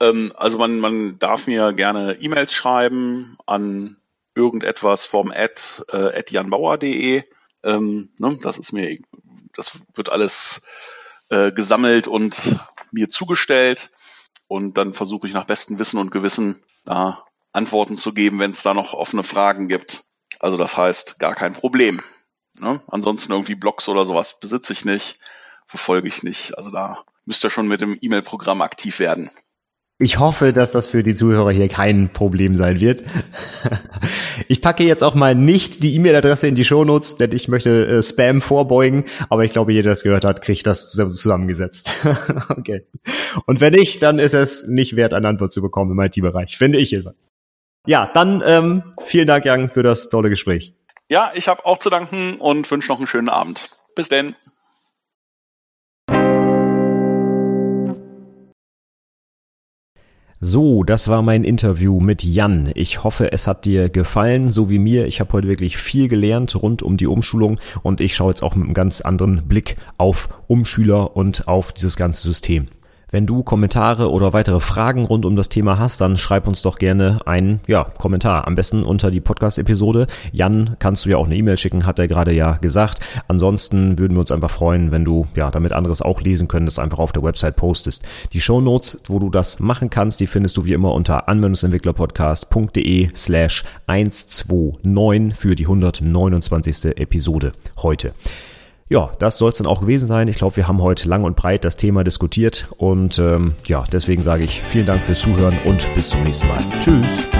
ähm, also man, man darf mir gerne E-Mails schreiben an irgendetwas vom Ad, äh, janbauer.de. Ähm, ne, das ist mir, das wird alles äh, gesammelt und mir zugestellt. Und dann versuche ich nach bestem Wissen und Gewissen da Antworten zu geben, wenn es da noch offene Fragen gibt. Also das heißt, gar kein Problem. Ne? Ansonsten irgendwie Blogs oder sowas besitze ich nicht, verfolge ich nicht. Also da müsst ihr schon mit dem E-Mail-Programm aktiv werden. Ich hoffe, dass das für die Zuhörer hier kein Problem sein wird. Ich packe jetzt auch mal nicht die E-Mail-Adresse in die Shownotes, denn ich möchte äh, Spam vorbeugen, aber ich glaube, jeder, der das gehört hat, kriegt das zusammengesetzt. <laughs> okay. Und wenn nicht, dann ist es nicht wert, eine Antwort zu bekommen im IT-Bereich, finde ich jedenfalls. Ja, dann ähm, vielen Dank, Jan, für das tolle Gespräch. Ja, ich habe auch zu danken und wünsche noch einen schönen Abend. Bis denn. So, das war mein Interview mit Jan. Ich hoffe, es hat dir gefallen, so wie mir. Ich habe heute wirklich viel gelernt rund um die Umschulung und ich schaue jetzt auch mit einem ganz anderen Blick auf Umschüler und auf dieses ganze System. Wenn du Kommentare oder weitere Fragen rund um das Thema hast, dann schreib uns doch gerne einen ja, Kommentar. Am besten unter die Podcast-Episode. Jan kannst du ja auch eine E-Mail schicken, hat er gerade ja gesagt. Ansonsten würden wir uns einfach freuen, wenn du, ja, damit anderes auch lesen können, das einfach auf der Website postest. Die Show Notes, wo du das machen kannst, die findest du wie immer unter anwendungsentwicklerpodcast.de slash 129 für die 129. Episode heute. Ja, das soll es dann auch gewesen sein. Ich glaube, wir haben heute lang und breit das Thema diskutiert und ähm, ja, deswegen sage ich vielen Dank fürs Zuhören und bis zum nächsten Mal. Tschüss.